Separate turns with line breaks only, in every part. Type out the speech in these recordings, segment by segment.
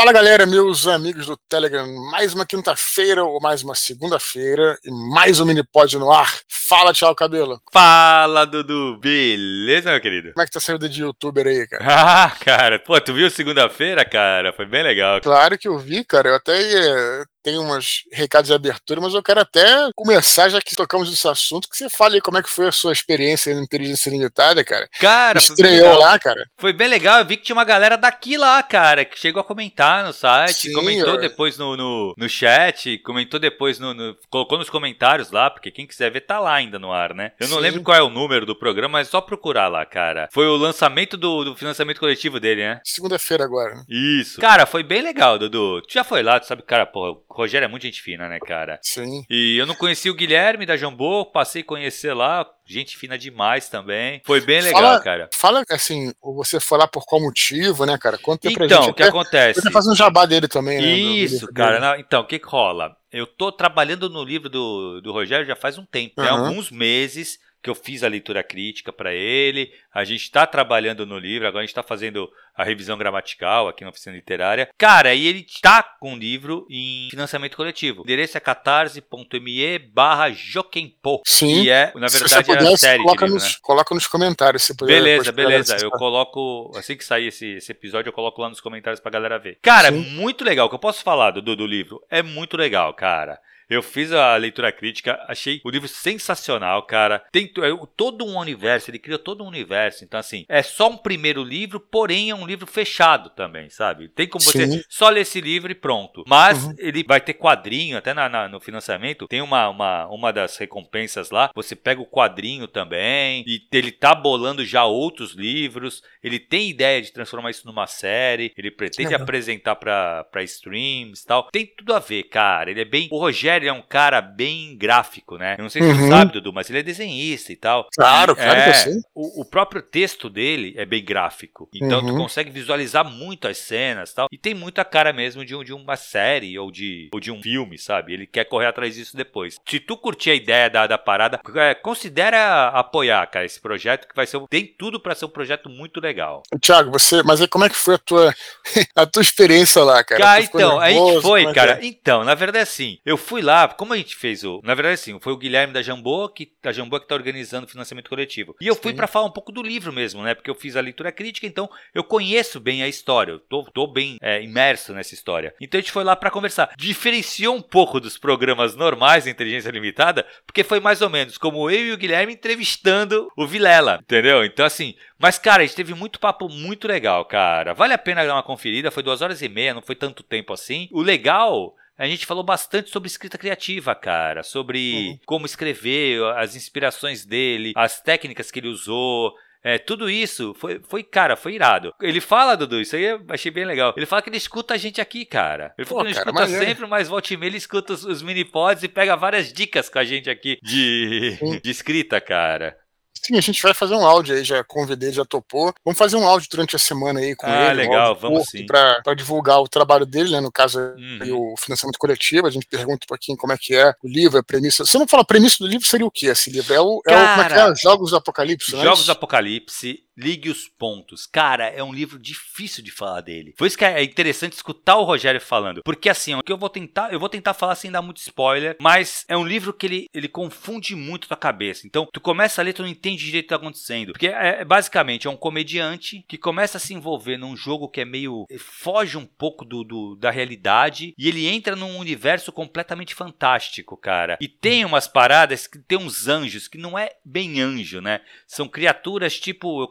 Fala galera, meus amigos do Telegram, mais uma quinta-feira ou mais uma segunda-feira e mais um Minipod no ar. Fala, tchau, cabelo.
Fala, Dudu, beleza, meu querido?
Como é que tá saindo de youtuber aí, cara?
Ah, cara, pô, tu viu segunda-feira, cara? Foi bem legal.
Claro que eu vi, cara, eu até ia tem uns recados de abertura, mas eu quero até começar, já que tocamos nesse assunto, que você fale aí como é que foi a sua experiência na Inteligência Limitada, cara.
Cara,
estreou lá, cara.
Foi bem legal, eu vi que tinha uma galera daqui lá, cara, que chegou a comentar no site, Sim, comentou eu... depois no, no, no, chat, comentou depois no, no, colocou nos comentários lá, porque quem quiser ver tá lá ainda no ar, né? Eu não Sim. lembro qual é o número do programa, mas é só procurar lá, cara. Foi o lançamento do, do financiamento coletivo dele, né?
Segunda-feira agora. Né?
Isso. Cara, foi bem legal, Dudu. Tu já foi lá, tu sabe, cara, porra, Rogério é muito gente fina, né, cara?
Sim.
E eu não conheci o Guilherme da Jambô, passei a conhecer lá, gente fina demais também. Foi bem legal,
fala,
cara.
Fala assim, você foi lá por qual motivo, né, cara?
Conta então, pra gente. Então, o que acontece?
Você faz um jabá dele também, né?
Isso, cara. Não, então, o que, que rola? Eu tô trabalhando no livro do, do Rogério já faz um tempo, uhum. né? Alguns meses que eu fiz a leitura crítica para ele. A gente está trabalhando no livro, agora a gente está fazendo a revisão gramatical aqui na oficina literária. Cara, e ele está com o livro em financiamento coletivo. O endereço é catarse.me barra Joquempo.
Sim.
E é, na verdade, puder, é a série.
Coloca,
livro,
nos, né? coloca nos comentários. Se
puder, beleza, beleza. Eu coloco, assim que sair esse, esse, episódio, eu coloco lá nos comentários pra galera ver. Cara, Sim. muito legal. O que eu posso falar do, do livro? É muito legal, cara. Eu fiz a leitura crítica, achei o livro sensacional, cara. Tem é, todo um universo, ele cria todo um universo. Então, assim, é só um primeiro livro, porém é um livro fechado também, sabe? Tem como você Sim. só ler esse livro e pronto. Mas uhum. ele vai ter quadrinho, até na, na, no financiamento, tem uma, uma, uma das recompensas lá. Você pega o quadrinho também, e ele tá bolando já outros livros. Ele tem ideia de transformar isso numa série, ele pretende apresentar pra, pra streams e tal. Tem tudo a ver, cara. Ele é bem. O Rogério ele é um cara bem gráfico, né? Eu não sei se uhum. sabe, Dudu, mas ele é desenhista e tal.
Claro, claro
é,
que eu sei.
O, o, próprio texto dele é bem gráfico. Então uhum. tu consegue visualizar muito as cenas e tal. E tem muita cara mesmo de, de uma série ou de, ou de um filme, sabe? Ele quer correr atrás disso depois. Se tu curtir a ideia da, da parada, é, considera apoiar, cara, esse projeto que vai ser. Tem tudo para ser um projeto muito legal.
Tiago, você. Mas aí como é que foi a tua, a tua experiência lá, cara?
Cara, então, nervoso, a gente foi, é cara. É? Então, na verdade, assim, eu fui lá lá, como a gente fez o. Na verdade, assim, foi o Guilherme da Jambô, que, da Jambô que tá organizando o financiamento coletivo. E eu fui para falar um pouco do livro mesmo, né? Porque eu fiz a leitura crítica, então eu conheço bem a história, eu tô, tô bem é, imerso nessa história. Então a gente foi lá para conversar. Diferenciou um pouco dos programas normais da Inteligência Limitada, porque foi mais ou menos como eu e o Guilherme entrevistando o Vilela, entendeu? Então, assim, mas, cara, a gente teve muito papo muito legal, cara. Vale a pena dar uma conferida, foi duas horas e meia, não foi tanto tempo assim. O legal a gente falou bastante sobre escrita criativa, cara, sobre uhum. como escrever, as inspirações dele, as técnicas que ele usou. É, tudo isso foi, foi, cara, foi irado. Ele fala, Dudu, isso aí eu achei bem legal. Ele fala que ele escuta a gente aqui, cara. Ele falou que não escuta mas sempre, mas volta e meia ele escuta os, os mini-pods e pega várias dicas com a gente aqui de, de escrita, cara.
Sim, a gente vai fazer um áudio aí, já convidei, já topou. Vamos fazer um áudio durante a semana aí com
ah,
ele.
Ah, legal, um vamos sim.
Pra, divulgar o trabalho dele, né? No caso, uhum. o financiamento coletivo. A gente pergunta um pouquinho como é que é o livro, a premissa. Se não falar a premissa do livro, seria o que esse livro? É o,
Cara,
é o como é que é? Jogos do Apocalipse,
né? Jogos do Apocalipse Ligue os pontos. Cara, é um livro difícil de falar dele. Por isso que é interessante escutar o Rogério falando. Porque assim, o que eu vou tentar, eu vou tentar falar sem dar muito spoiler, mas é um livro que ele, ele confunde muito tua cabeça. Então, tu começa a ler, tu não entende direito o que tá acontecendo. Porque é, é basicamente é um comediante que começa a se envolver num jogo que é meio. Eh, foge um pouco do, do da realidade e ele entra num universo completamente fantástico, cara. E tem umas paradas que tem uns anjos que não é bem anjo, né? São criaturas tipo eu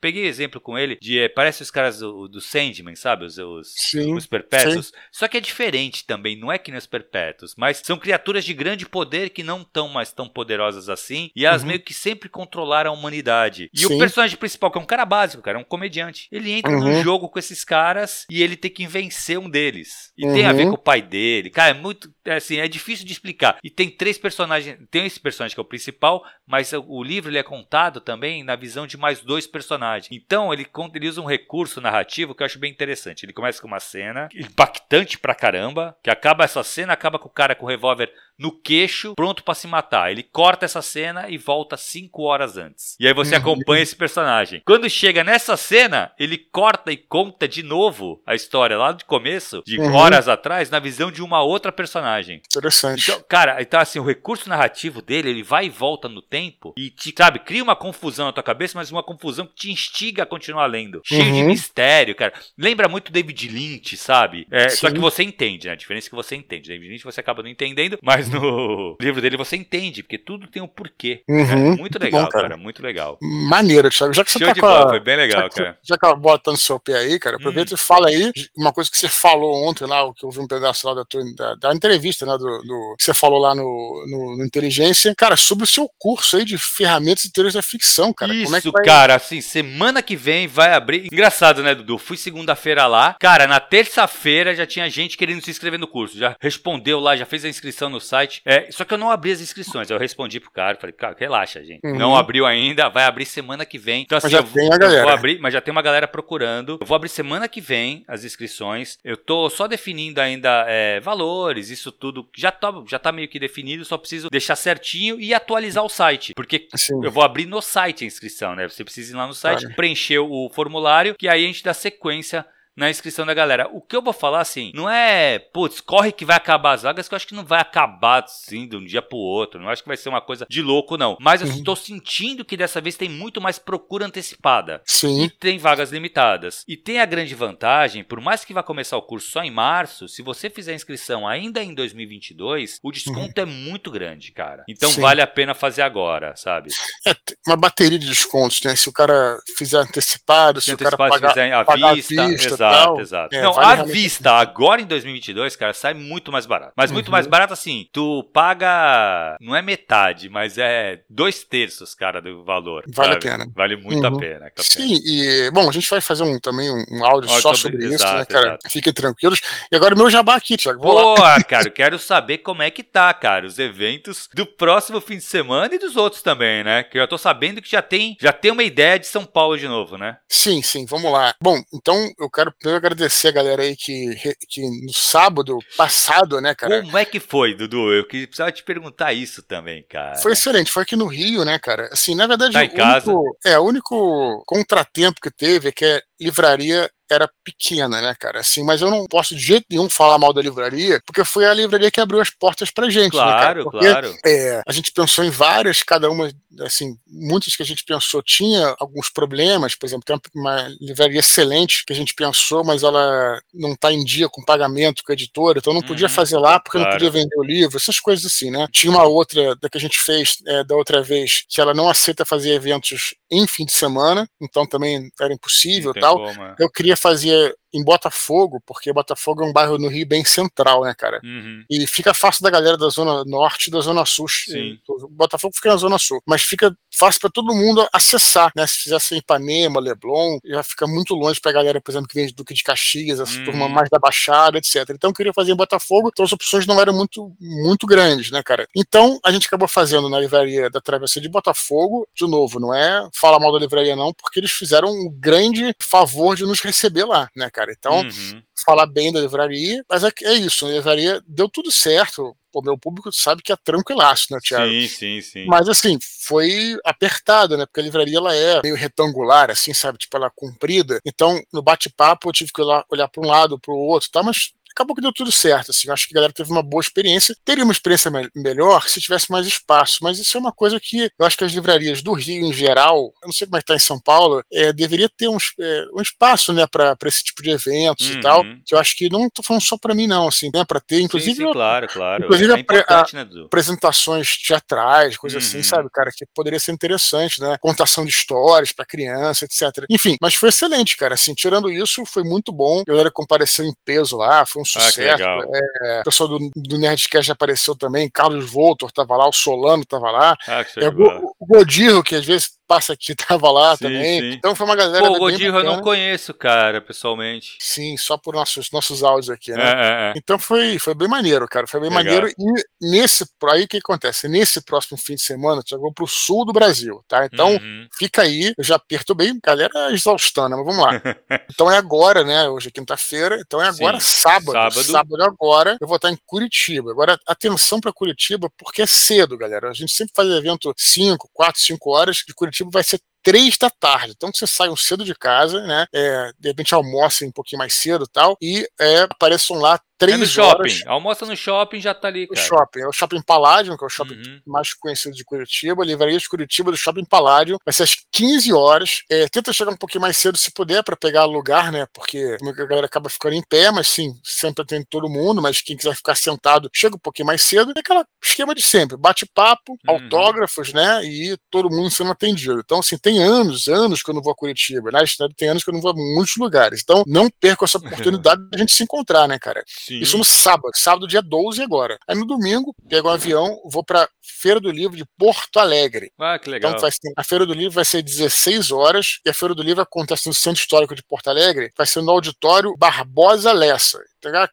peguei exemplo com ele de é, parece os caras do, do Sandman, sabe? Os, os, sim, os perpétuos. Sim. Só que é diferente também, não é que nem os perpétuos, mas são criaturas de grande poder que não estão mais tão poderosas assim e elas uhum. meio que sempre controlaram a humanidade. E sim. o personagem principal, que é um cara básico, cara, é um comediante, ele entra uhum. num jogo com esses caras e ele tem que vencer um deles. E uhum. tem a ver uhum. com o pai dele. Cara, é muito. É assim, é difícil de explicar. E tem três personagens. Tem esse personagem que é o principal, mas o livro ele é contado também na visão de mais dois personagem. Então ele, ele usa um recurso narrativo que eu acho bem interessante. Ele começa com uma cena impactante pra caramba, que acaba essa cena, acaba com o cara com o revólver no queixo, pronto para se matar. Ele corta essa cena e volta cinco horas antes. E aí você acompanha esse personagem. Quando chega nessa cena, ele corta e conta de novo a história lá do começo, de uhum. horas atrás, na visão de uma outra personagem.
Interessante.
Então, cara, então assim, o recurso narrativo dele, ele vai e volta no tempo e te, sabe, cria uma confusão na tua cabeça, mas uma confusão que te instiga a continuar lendo. Cheio uhum. de mistério, cara. Lembra muito David Lynch, sabe? É, só que você entende, né? A diferença é que você entende. David Lynch você acaba não entendendo, mas no livro dele você entende, porque tudo tem um porquê. Uhum. É muito legal, Bom, cara. cara. Muito legal.
Maneiro, Thiago. Já que você
Show
tá com a...
Foi bem legal,
já
cara.
já que ela bota no seu pé aí, cara, aproveita hum. e fala aí uma coisa que você falou ontem lá, que eu vi um pedaço lá da, tua, da, da entrevista, né, do, do, que você falou lá no, no, no, Inteligência, cara, sobre o seu curso aí de ferramentas e teorias da ficção, cara.
Isso,
Como é
vai... cara, assim, semana que vem vai abrir. Engraçado, né, Dudu? Fui segunda-feira lá, cara, na terça-feira já tinha gente querendo se inscrever no curso, já respondeu lá, já fez a inscrição no site. É, só que eu não abri as inscrições, eu respondi pro cara, falei, cara, relaxa, gente. Uhum. Não abriu ainda, vai abrir semana que vem. Então, assim,
mas já
eu,
tem a galera.
vou abrir, mas já tem uma galera procurando. Eu vou abrir semana que vem as inscrições. Eu tô só definindo ainda é, valores, isso tudo já tá, já tá meio que definido, só preciso deixar certinho e atualizar o site. Porque Sim. eu vou abrir no site a inscrição, né? Você precisa ir lá no site, claro. preencher o formulário, que aí a gente dá sequência na inscrição da galera. O que eu vou falar assim, não é, putz, corre que vai acabar as vagas, que eu acho que não vai acabar assim de um dia pro outro. Não acho que vai ser uma coisa de louco, não. Mas eu estou sentindo que dessa vez tem muito mais procura antecipada.
Sim.
E tem vagas limitadas. E tem a grande vantagem, por mais que vá começar o curso só em março, se você fizer a inscrição ainda em 2022, o desconto uhum. é muito grande, cara. Então Sim. vale a pena fazer agora, sabe?
É uma bateria de descontos, né? Se o cara fizer antecipado, se, se o cara pagar, fizer
à vista, vista Exato, exato. É, não, vale à vista, agora em 2022, cara, sai muito mais barato. Mas muito uhum. mais barato assim, tu paga, não é metade, mas é dois terços, cara, do valor.
Vale sabe? a pena.
Vale muito uhum. a pena.
Sim, e, bom, a gente vai fazer um, também um, um áudio só sobre, sobre isso, né, cara? Exato. Fiquem tranquilos. E agora o meu jabá aqui, Thiago.
Vou Boa, lá. cara, eu quero saber como é que tá, cara, os eventos do próximo fim de semana e dos outros também, né? Que eu tô sabendo que já tem, já tem uma ideia de São Paulo de novo, né?
Sim, sim, vamos lá. Bom, então eu quero primeiro agradecer a galera aí que, que no sábado passado, né, cara?
Como é que foi, Dudu? Eu precisava te perguntar isso também, cara.
Foi excelente, foi aqui no Rio, né, cara? Assim, na verdade,
tá
o
casa.
único, é, o único contratempo que teve é que a livraria era pequena, né, cara? Assim, mas eu não posso de jeito nenhum falar mal da livraria, porque foi a livraria que abriu as portas pra gente,
claro,
né, cara?
Porque, claro.
É, a gente pensou em várias, cada uma, assim, muitas que a gente pensou tinha alguns problemas, por exemplo, tem uma livraria excelente que a gente pensou, mas ela não tá em dia com pagamento com a editora, então não podia uhum, fazer lá porque claro. não podia vender o livro, essas coisas assim, né? Tinha uma outra da que a gente fez é, da outra vez, que ela não aceita fazer eventos em fim de semana, então também era impossível tal. É. Eu queria fazer em Botafogo, porque Botafogo é um bairro no Rio bem central, né, cara?
Uhum.
E fica fácil da galera da Zona Norte e da Zona Sul.
Sim.
Botafogo fica na Zona Sul, mas fica fácil para todo mundo acessar, né? Se fizesse em Ipanema, Leblon, já fica muito longe pra galera, por exemplo, que vem de Duque de Caxias, essa uhum. turma mais da Baixada, etc. Então eu queria fazer em Botafogo, então as opções não eram muito, muito grandes, né, cara? Então a gente acabou fazendo na livraria da Travessia de Botafogo, de novo, não é falar mal da livraria não, porque eles fizeram um grande favor de nos receber lá, né, cara? Então, uhum. falar bem da livraria, mas é, é isso, a livraria deu tudo certo. O meu público sabe que é tranquilaço, né, Thiago?
Sim, sim, sim.
Mas assim, foi apertado, né? Porque a livraria ela é meio retangular, assim, sabe? Tipo, ela é comprida. Então, no bate-papo, eu tive que olhar, olhar para um lado, para o outro, tá? Mas acabou que deu tudo certo. Assim, acho que a galera teve uma boa experiência. Teria uma experiência me melhor se tivesse mais espaço, mas isso é uma coisa que eu acho que as livrarias do Rio, em geral, eu não sei como é que está em São Paulo, é, deveria ter um, é, um espaço né, para esse tipo de eventos uhum. e tal, que eu acho que não estou falando só para mim, não, assim, né, para ter, inclusive.
Sim, sim, claro, claro.
Inclusive, é a, né, apresentações teatrais, coisas assim, uhum. assim, sabe, cara, que poderia ser interessante, né? Contação de histórias para criança, etc. Enfim, mas foi excelente, cara. Assim, tirando isso, foi muito bom. A galera compareceu em peso lá, foi um sucesso.
Ah,
é, o pessoal do, do Nerdcast apareceu também, Carlos Voltor tava lá, o Solano tava lá.
Ah, que
é, o, o Godiro, que às vezes passa aqui tava lá sim, também. Sim. Então foi uma galera.
Pô, o Godinho eu não conheço, cara, pessoalmente.
Sim, só por nossos, nossos áudios aqui, né? É, é, é. Então foi, foi bem maneiro, cara. Foi bem Legal. maneiro. E nesse. Aí o que acontece? Nesse próximo fim de semana, eu vou pro sul do Brasil, tá? Então uhum. fica aí. Eu já perturbei, galera exaustando, mas vamos lá. então é agora, né? Hoje é quinta-feira. Então é agora sim. sábado. Sábado. Sábado agora. Eu vou estar em Curitiba. Agora, atenção para Curitiba, porque é cedo, galera. A gente sempre faz evento 5, 4, 5 horas. De Curitiba vai ser três da tarde. Então você saiam cedo de casa, né? É, de repente almocem um pouquinho mais cedo e tal, e é, apareçam lá três é no
shopping. Almoça no shopping já tá ali, cara.
O shopping. É o Shopping Paládio, que é o shopping uhum. mais conhecido de Curitiba. Livraria de Curitiba do Shopping Paládio. Vai ser às 15 horas. É, tenta chegar um pouquinho mais cedo se puder para pegar lugar, né? Porque a galera acaba ficando em pé, mas sim, sempre tem todo mundo, mas quem quiser ficar sentado, chega um pouquinho mais cedo. É aquele esquema de sempre. Bate-papo, uhum. autógrafos, né? E todo mundo sendo atendido. Então, assim, tem anos, anos que eu não vou a Curitiba, né? Tem anos que eu não vou a muitos lugares. Então, não perca essa oportunidade de a gente se encontrar, né, cara? Sim. Isso no sábado, sábado dia 12 agora. Aí no domingo, pego um avião, vou para Feira do Livro de Porto Alegre.
Ah, que legal.
Então vai ser, a Feira do Livro vai ser 16 horas e a Feira do Livro acontece no Centro Histórico de Porto Alegre, vai ser no auditório Barbosa Lessa.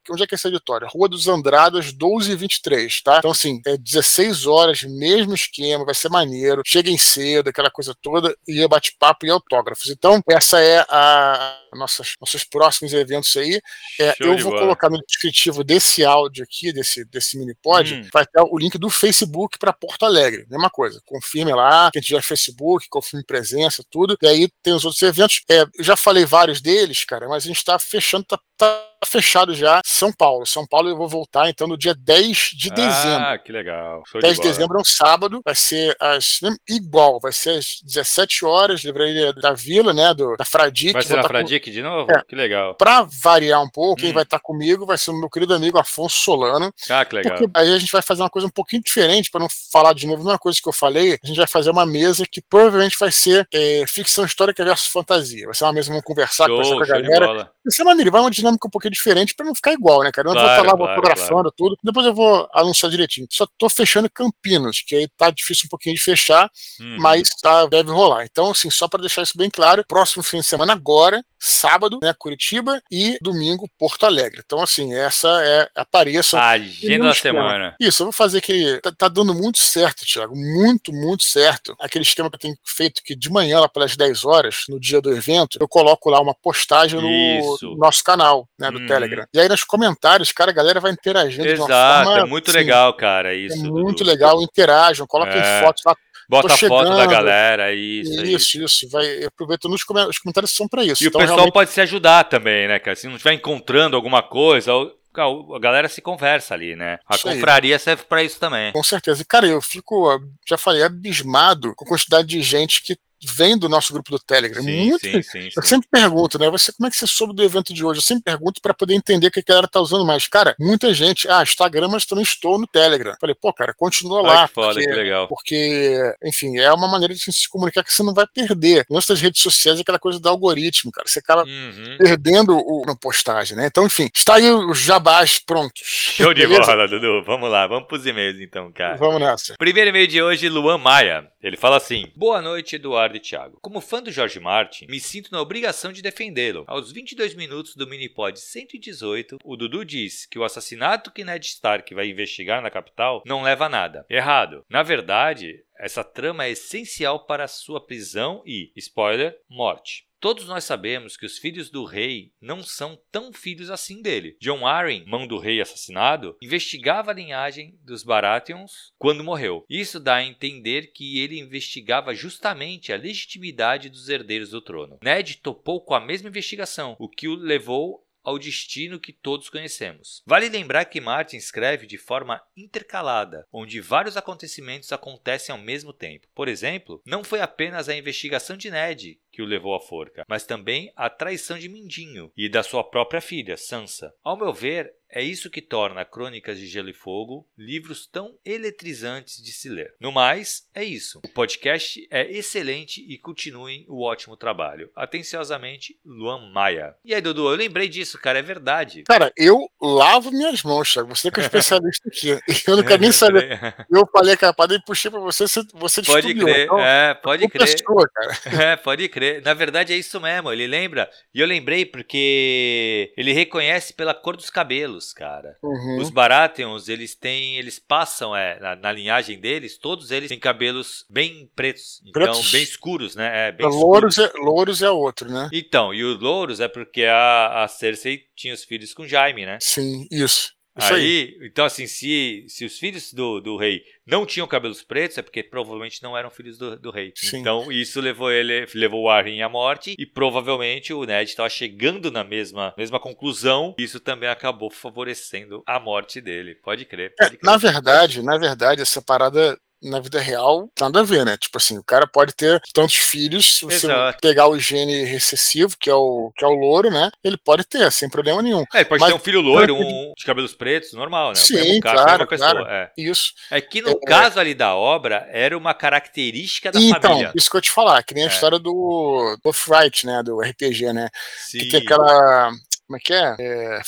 Onde é que é esse auditório? Rua dos Andradas, 12 e 23, tá? Então, assim, é 16 horas, mesmo esquema, vai ser maneiro. Cheguem cedo, aquela coisa toda, e é bate-papo e autógrafos. Então, essa é a nossas, nossos próximos eventos aí. É, eu vou bola. colocar no descritivo desse áudio aqui, desse, desse mini pod, hum. vai ter o link do Facebook para Porto Alegre. Mesma coisa. Confirme lá, quem tiver Facebook, confirme presença, tudo. E aí tem os outros eventos. É, eu já falei vários deles, cara, mas a gente está fechando, tá, tá fechado já São Paulo. São Paulo eu vou voltar então no dia 10 de ah, dezembro.
Ah, que legal.
Show 10 de, de dezembro é um sábado, vai ser as, igual, vai ser às 17 horas, livraria da Vila, né, do, da Fradique.
Vai ser na Fradique com... de novo? É, que legal.
Pra variar um pouco, hum. quem vai estar comigo vai ser o meu querido amigo Afonso Solano.
Ah, que legal.
aí a gente vai fazer uma coisa um pouquinho diferente, para não falar de novo a mesma coisa que eu falei, a gente vai fazer uma mesa que provavelmente vai ser é, ficção histórica versus fantasia. Vai ser uma mesa, vamos conversar, show, conversar com a galera. Vai ser maneiro, vai uma dinâmica um pouquinho diferente para não ficar igual, né, cara? Eu claro, vou estar lá claro, fotografando claro. tudo, depois eu vou anunciar direitinho. Só tô fechando Campinas, que aí tá difícil um pouquinho de fechar, uhum. mas tá, deve rolar. Então, assim, só para deixar isso bem claro, próximo fim de semana agora, sábado, né, Curitiba, e domingo, Porto Alegre. Então, assim, essa é apareça.
A agenda da semana.
Isso, eu vou fazer que tá, tá, dando muito certo, Thiago, muito, muito certo. Aquele esquema que eu tenho feito que de manhã, lá pelas 10 horas, no dia do evento, eu coloco lá uma postagem no, no nosso canal, né, do uhum. Telegram. E aí nos comentários, cara, a galera vai interagindo
Exato,
de uma
forma. É muito assim, legal, cara. Isso.
É muito do... legal, interajam, coloquem é. fotos lá.
Bota foto da galera, isso.
Isso, isso. Vai, aproveito nos comentários, os comentários são para isso.
E então, o pessoal realmente... pode se ajudar também, né, cara? Se não estiver encontrando alguma coisa, a galera se conversa ali, né? A isso confraria aí. serve para isso também.
Com certeza. E, cara, eu fico, já falei, abismado com a quantidade de gente que vem do nosso grupo do Telegram. Sim, Muito, sim, sim, eu sempre pergunto, né? Você, como é que você soube do evento de hoje? Eu sempre pergunto para poder entender o que a galera tá usando mais. Cara, muita gente, ah, Instagram, mas também estou no Telegram. Falei, pô, cara, continua Ai, lá.
Que foda, porque, que legal.
Porque, enfim, é uma maneira de se comunicar que você não vai perder. Nossas redes sociais é aquela coisa do algoritmo, cara. Você acaba uhum. perdendo o, na postagem, né? Então, enfim, está aí os jabás prontos.
Show de bola, Dudu. Vamos lá, vamos pros e-mails então, cara.
Vamos nessa.
Primeiro e-mail de hoje, Luan Maia. Ele fala assim: Boa noite, Eduardo e Thiago. Como fã do George Martin, me sinto na obrigação de defendê-lo. Aos 22 minutos do Minipod 118, o Dudu diz que o assassinato que Ned Stark vai investigar na capital não leva a nada. Errado. Na verdade, essa trama é essencial para sua prisão e, spoiler, morte. Todos nós sabemos que os filhos do rei não são tão filhos assim dele. John Arryn, mão do rei assassinado, investigava a linhagem dos Baratheons quando morreu. Isso dá a entender que ele investigava justamente a legitimidade dos herdeiros do trono. Ned topou com a mesma investigação, o que o levou ao destino que todos conhecemos. Vale lembrar que Martin escreve de forma intercalada, onde vários acontecimentos acontecem ao mesmo tempo. Por exemplo, não foi apenas a investigação de Ned que o levou à forca, mas também a traição de Mindinho e da sua própria filha, Sansa. Ao meu ver, é isso que torna Crônicas de Gelo e Fogo livros tão eletrizantes de se ler. No mais, é isso. O podcast é excelente e continuem o ótimo trabalho. Atenciosamente, Luan Maia. E aí, Dudu, eu lembrei disso, cara, é verdade.
Cara, eu lavo minhas mãos, Thiago. Você que é especialista aqui. Eu não quero nem saber. Eu falei que a parada e puxei pra você, você
Pode crer, então, é, pode crer. Pessoa, é, pode crer. Na verdade, é isso mesmo. Ele lembra. E eu lembrei porque ele reconhece pela cor dos cabelos cara. Uhum. Os Baratheons, eles têm, eles passam, é, na, na, linhagem deles, todos eles têm cabelos bem pretos, então pretos. bem escuros, né? É, bem
louros, é, louros é outro, né?
Então, e os louros é porque a, a Cersei tinha os filhos com Jaime, né?
Sim, isso. Isso
aí, aí, então assim, se, se os filhos do, do rei não tinham cabelos pretos, é porque provavelmente não eram filhos do, do rei. Sim. Então isso levou ele, levou o Arryn à morte e provavelmente o Ned estava chegando na mesma, mesma conclusão. Isso também acabou favorecendo a morte dele. Pode crer.
É,
pode
crer. É, na verdade, na verdade, essa parada na vida real, nada a ver, né? Tipo assim, o cara pode ter tantos filhos, se você Exato. pegar o gene recessivo, que é o, que é o louro, né? Ele pode ter, sem problema nenhum.
É, ele pode Mas, ter um filho loiro, um de cabelos pretos, normal, né?
Sim, claro, claro. É. Isso.
É que no é, caso ali da obra, era uma característica da
então,
família.
isso que eu te falar, que nem a é. história do Off-Right, né? Do RPG, né? Sim. Que tem aquela como é que é? é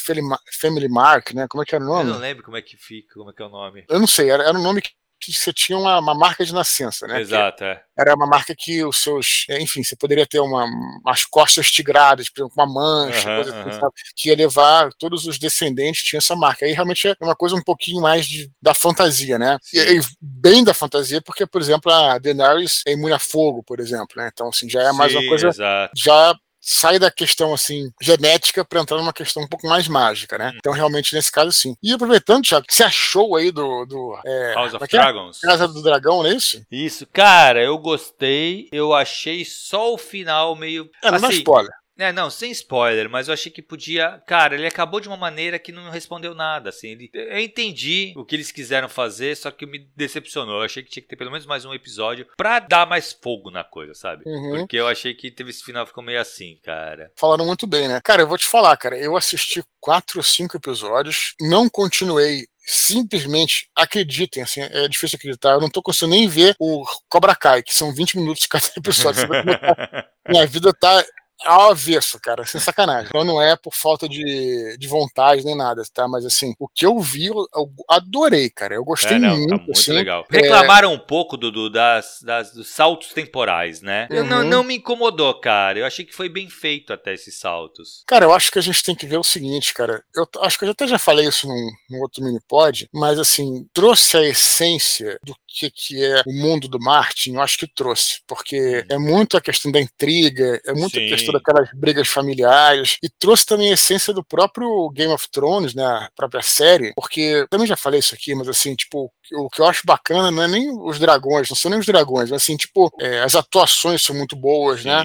Family Mark, né? Como é que era o nome?
Eu não lembro como é que fica, como é que é o nome.
Eu não sei, era, era um nome que que você tinha uma, uma marca de nascença, né?
Exato, é.
Era uma marca que os seus. É, enfim, você poderia ter uma, umas costas tigradas, por exemplo, uma mancha, coisa assim, sabe? Que ia levar todos os descendentes tinham essa marca. Aí realmente é uma coisa um pouquinho mais de, da fantasia, né? E, e, bem da fantasia, porque, por exemplo, a Daenerys é imune a fogo, por exemplo, né? Então, assim, já é mais Sim, uma coisa. Exato. Já sai da questão assim genética para entrar numa questão um pouco mais mágica, né? Hum. Então realmente nesse caso sim. E aproveitando, Thiago, que você achou aí do, do
é, House of é, é? Dragons?
Casa do Dragão, não é isso?
Isso, cara, eu gostei. Eu achei só o final meio.
É, não assim, dá spoiler.
É, não, sem spoiler, mas eu achei que podia. Cara, ele acabou de uma maneira que não respondeu nada, assim. Ele... Eu entendi o que eles quiseram fazer, só que me decepcionou. Eu achei que tinha que ter pelo menos mais um episódio pra dar mais fogo na coisa, sabe? Uhum. Porque eu achei que teve esse final ficou meio assim, cara.
Falaram muito bem, né? Cara, eu vou te falar, cara. Eu assisti quatro ou cinco episódios, não continuei simplesmente acreditem, assim, é difícil acreditar. Eu não tô conseguindo nem ver o Cobra Kai, que são 20 minutos de cada episódio. Minha vida tá ao avesso, cara, sem sacanagem. Então não é por falta de, de vontade nem nada, tá? Mas assim, o que eu vi, eu, eu adorei, cara. Eu gostei é, não, muito. Tá muito assim,
legal. É... Reclamaram um pouco do das, das, dos saltos temporais, né? Uhum. não, não me incomodou, cara. Eu achei que foi bem feito até esses saltos.
Cara, eu acho que a gente tem que ver o seguinte, cara. Eu acho que eu até já falei isso num, num outro mini pod, mas assim, trouxe a essência do que, que é o mundo do Martin, eu acho que trouxe, porque uhum. é muito a questão da intriga, é muito Sim. a questão daquelas brigas familiares, e trouxe também a essência do próprio Game of Thrones, né, a própria série, porque também já falei isso aqui, mas assim, tipo, o que eu acho bacana não é nem os dragões, não são nem os dragões, mas assim, tipo, é, as atuações são muito boas, né?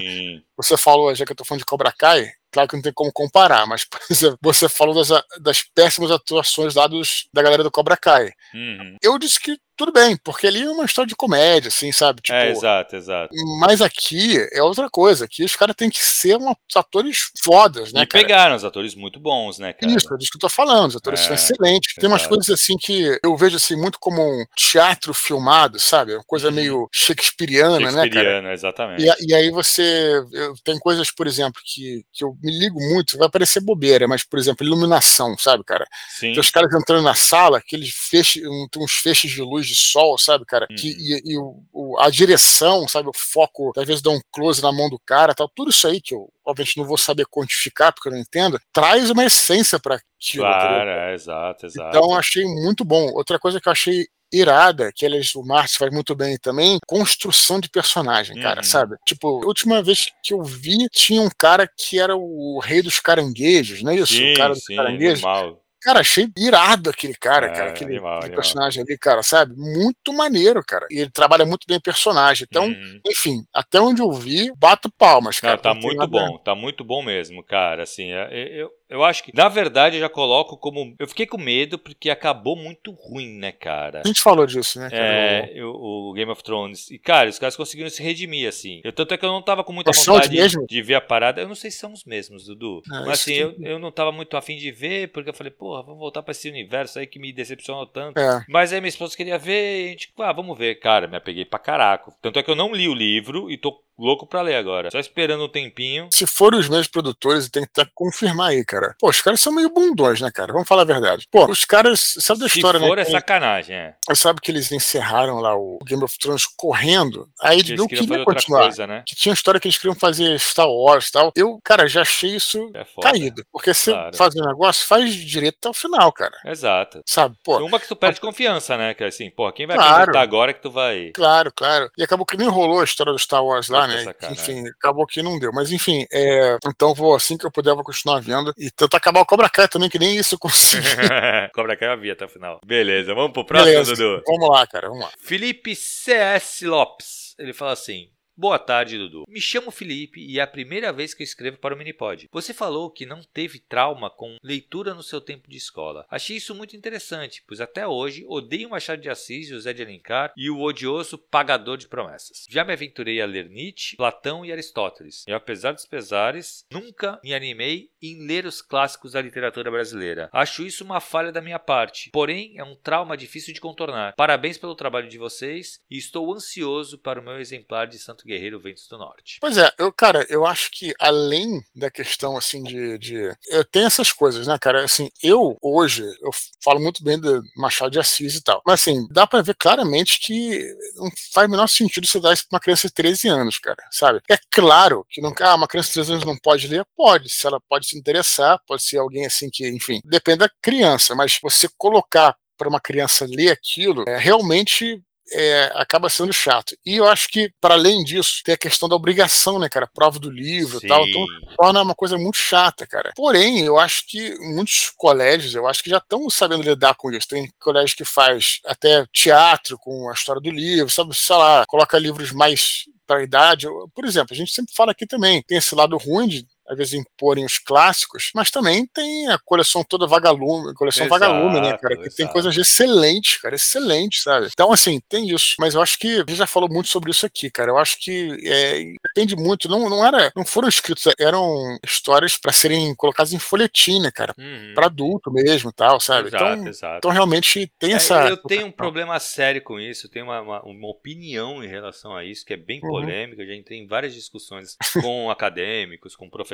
Você falou, já que eu tô falando de Cobra Kai, claro que não tem como comparar, mas, por exemplo, você falou das, das péssimas atuações lá dos, da galera do Cobra Kai. Uhum. Eu disse que tudo bem, porque ali é uma história de comédia, assim, sabe?
Tipo, é, exato, exato.
Mas aqui é outra coisa. Aqui os caras têm que ser um, atores fodas, né?
E cara? pegaram os atores muito bons, né, cara?
Isso, é disso que eu tô falando. Os atores é, são excelentes. Tem umas coisas assim que eu vejo assim muito como um teatro filmado, sabe? Uma coisa uhum. meio shakespeariana,
Shakespeareana, né?
Shakespeariana,
exatamente.
E, e, aí você. Eu, tem coisas, por exemplo, que, que eu me ligo muito, vai parecer bobeira, mas, por exemplo, iluminação, sabe, cara? Sim. Tem os caras entrando na sala, aqueles feixes, uns feixes de luz de sol, sabe, cara? Uhum. Que, e, e o, o, a direção, sabe? O foco, às vezes dá um close na mão do cara tal. Tudo isso aí que eu, obviamente, não vou saber quantificar, porque eu não entendo, traz uma essência para aquilo.
Claro, é, exato, exato.
Então, achei muito bom. Outra coisa que eu achei irada, que aliás o Marx faz muito bem também, construção de personagem, cara, uhum. sabe? Tipo, a última vez que eu vi, tinha um cara que era o rei dos caranguejos, não é isso?
Sim,
o cara dos
sim, caranguejos. Normal.
Cara, achei irado aquele cara, é, cara, aquele, animal, aquele personagem ali, cara, sabe? Muito maneiro, cara. E ele trabalha muito bem personagem. Então, uhum. enfim, até onde eu vi, bato palmas, cara.
Não, tá muito bom, tá muito bom mesmo, cara. Assim, é, eu, Eu acho que, na verdade, eu já coloco como. Eu fiquei com medo porque acabou muito ruim, né, cara?
A gente falou disso, né?
É, o, o, Game of Thrones. E, cara, os caras conseguiram se redimir, assim. Eu, tanto é que eu não tava com muita vontade
mesmo?
de ver a parada. Eu não sei se são os mesmos, Dudu.
Ah,
Mas assim,
que-
eu, eu não tava muito afim de ver, porque eu falei, porra, vou voltar pra esse universo aí que me decepcionou tanto.
É.
Mas aí minha esposa queria ver, e a gente, ah, vamos ver. Cara, me apeguei pra caraca. Tanto é que eu não li o livro e tô louco pra ler agora. Só esperando um tempinho.
Se forem os mesmos produtores, tem que tá- confirmar aí, cara. Pô, os caras são meio bundões, né, cara? Vamos falar a verdade. Pô, os caras, sabe da
Se
história,
for,
né?
é sacanagem, é.
Sabe que eles encerraram lá o Game of Thrones correndo? Aí
Eles
não queria continuar.
coisa, né?
Que tinha uma história que eles queriam fazer Star Wars e tal. Eu, cara, já achei isso
É
caído. Porque se
Claro.
faz um negócio, faz direito até o final, cara.
Exato.
Sabe? Pô,
Uma que tu perde confiança, né? Que é assim, porra, quem vai
Claro.
agora que tu vai.
Claro, claro. E acabou que nem rolou a história do Star Wars lá, Né? Enfim, acabou que não deu. Mas enfim, é... então vou assim que eu puder, vou continuar vendo. E tentar acabar o Cobra Kai também, que nem isso eu consegui.
Cobra Kai eu vi até o final. Beleza, vamos pro próximo,
Beleza.
Dudu.
Vamos lá, cara, vamos lá.
Felipe CS Lopes. Ele fala assim. Boa tarde, Dudu. Me chamo Felipe e é a primeira vez que eu escrevo para o Minipod. Você falou que não teve trauma com leitura no seu tempo de escola. Achei isso muito interessante, pois até hoje odeio Machado de Assis, José de Alencar e o odioso Pagador de Promessas. Já me aventurei a ler Nietzsche, Platão e Aristóteles, e apesar dos pesares, nunca me animei em ler os clássicos da literatura brasileira. Acho isso uma falha da minha parte, porém é um trauma difícil de contornar. Parabéns pelo trabalho de vocês e estou ansioso para o meu exemplar de Santo Guerreiro Ventos do Norte.
Pois é, eu, cara, eu acho que além da questão, assim, de, de. Eu tenho essas coisas, né, cara? Assim, eu, hoje, eu falo muito bem do Machado de Assis e tal. Mas, assim, dá pra ver claramente que não faz o menor sentido você dar isso pra uma criança de 13 anos, cara, sabe? É claro que não, ah, uma criança de 13 anos não pode ler? Pode. Se ela pode se interessar, pode ser alguém, assim, que, enfim, depende da criança. Mas você colocar para uma criança ler aquilo, é, realmente é, acaba sendo chato. E eu acho que, para além disso, tem a questão da obrigação, né, cara? Prova do livro e tal. Então, torna uma coisa muito chata, cara. Porém, eu acho que muitos colégios, eu acho que já estão sabendo lidar com isso. Tem colégio que faz até teatro com a história do livro, sabe, sei lá, coloca livros mais para a idade. Por exemplo, a gente sempre fala aqui também, tem esse lado ruim de às vezes imporem os clássicos, mas também tem a coleção toda vagalume, coleção
Exato,
vagalume, né, cara? Que tem
exato.
coisas excelentes, cara, excelentes, sabe? Então, assim, tem isso. Mas eu acho que a gente já falou muito sobre isso aqui, cara. Eu acho que é, depende muito. Não, não era, não foram escritos, eram histórias para serem colocadas em folhetim, né, cara?
Uhum.
Para adulto mesmo, e tal, sabe?
Exato,
então,
exato.
então realmente tem
É,
essa.
eu tenho um problema sério com isso, eu tenho uma, uma, uma opinião em relação a isso, que é bem
Uhum.
polêmica. Eu já entrei em várias discussões com acadêmicos, com professores,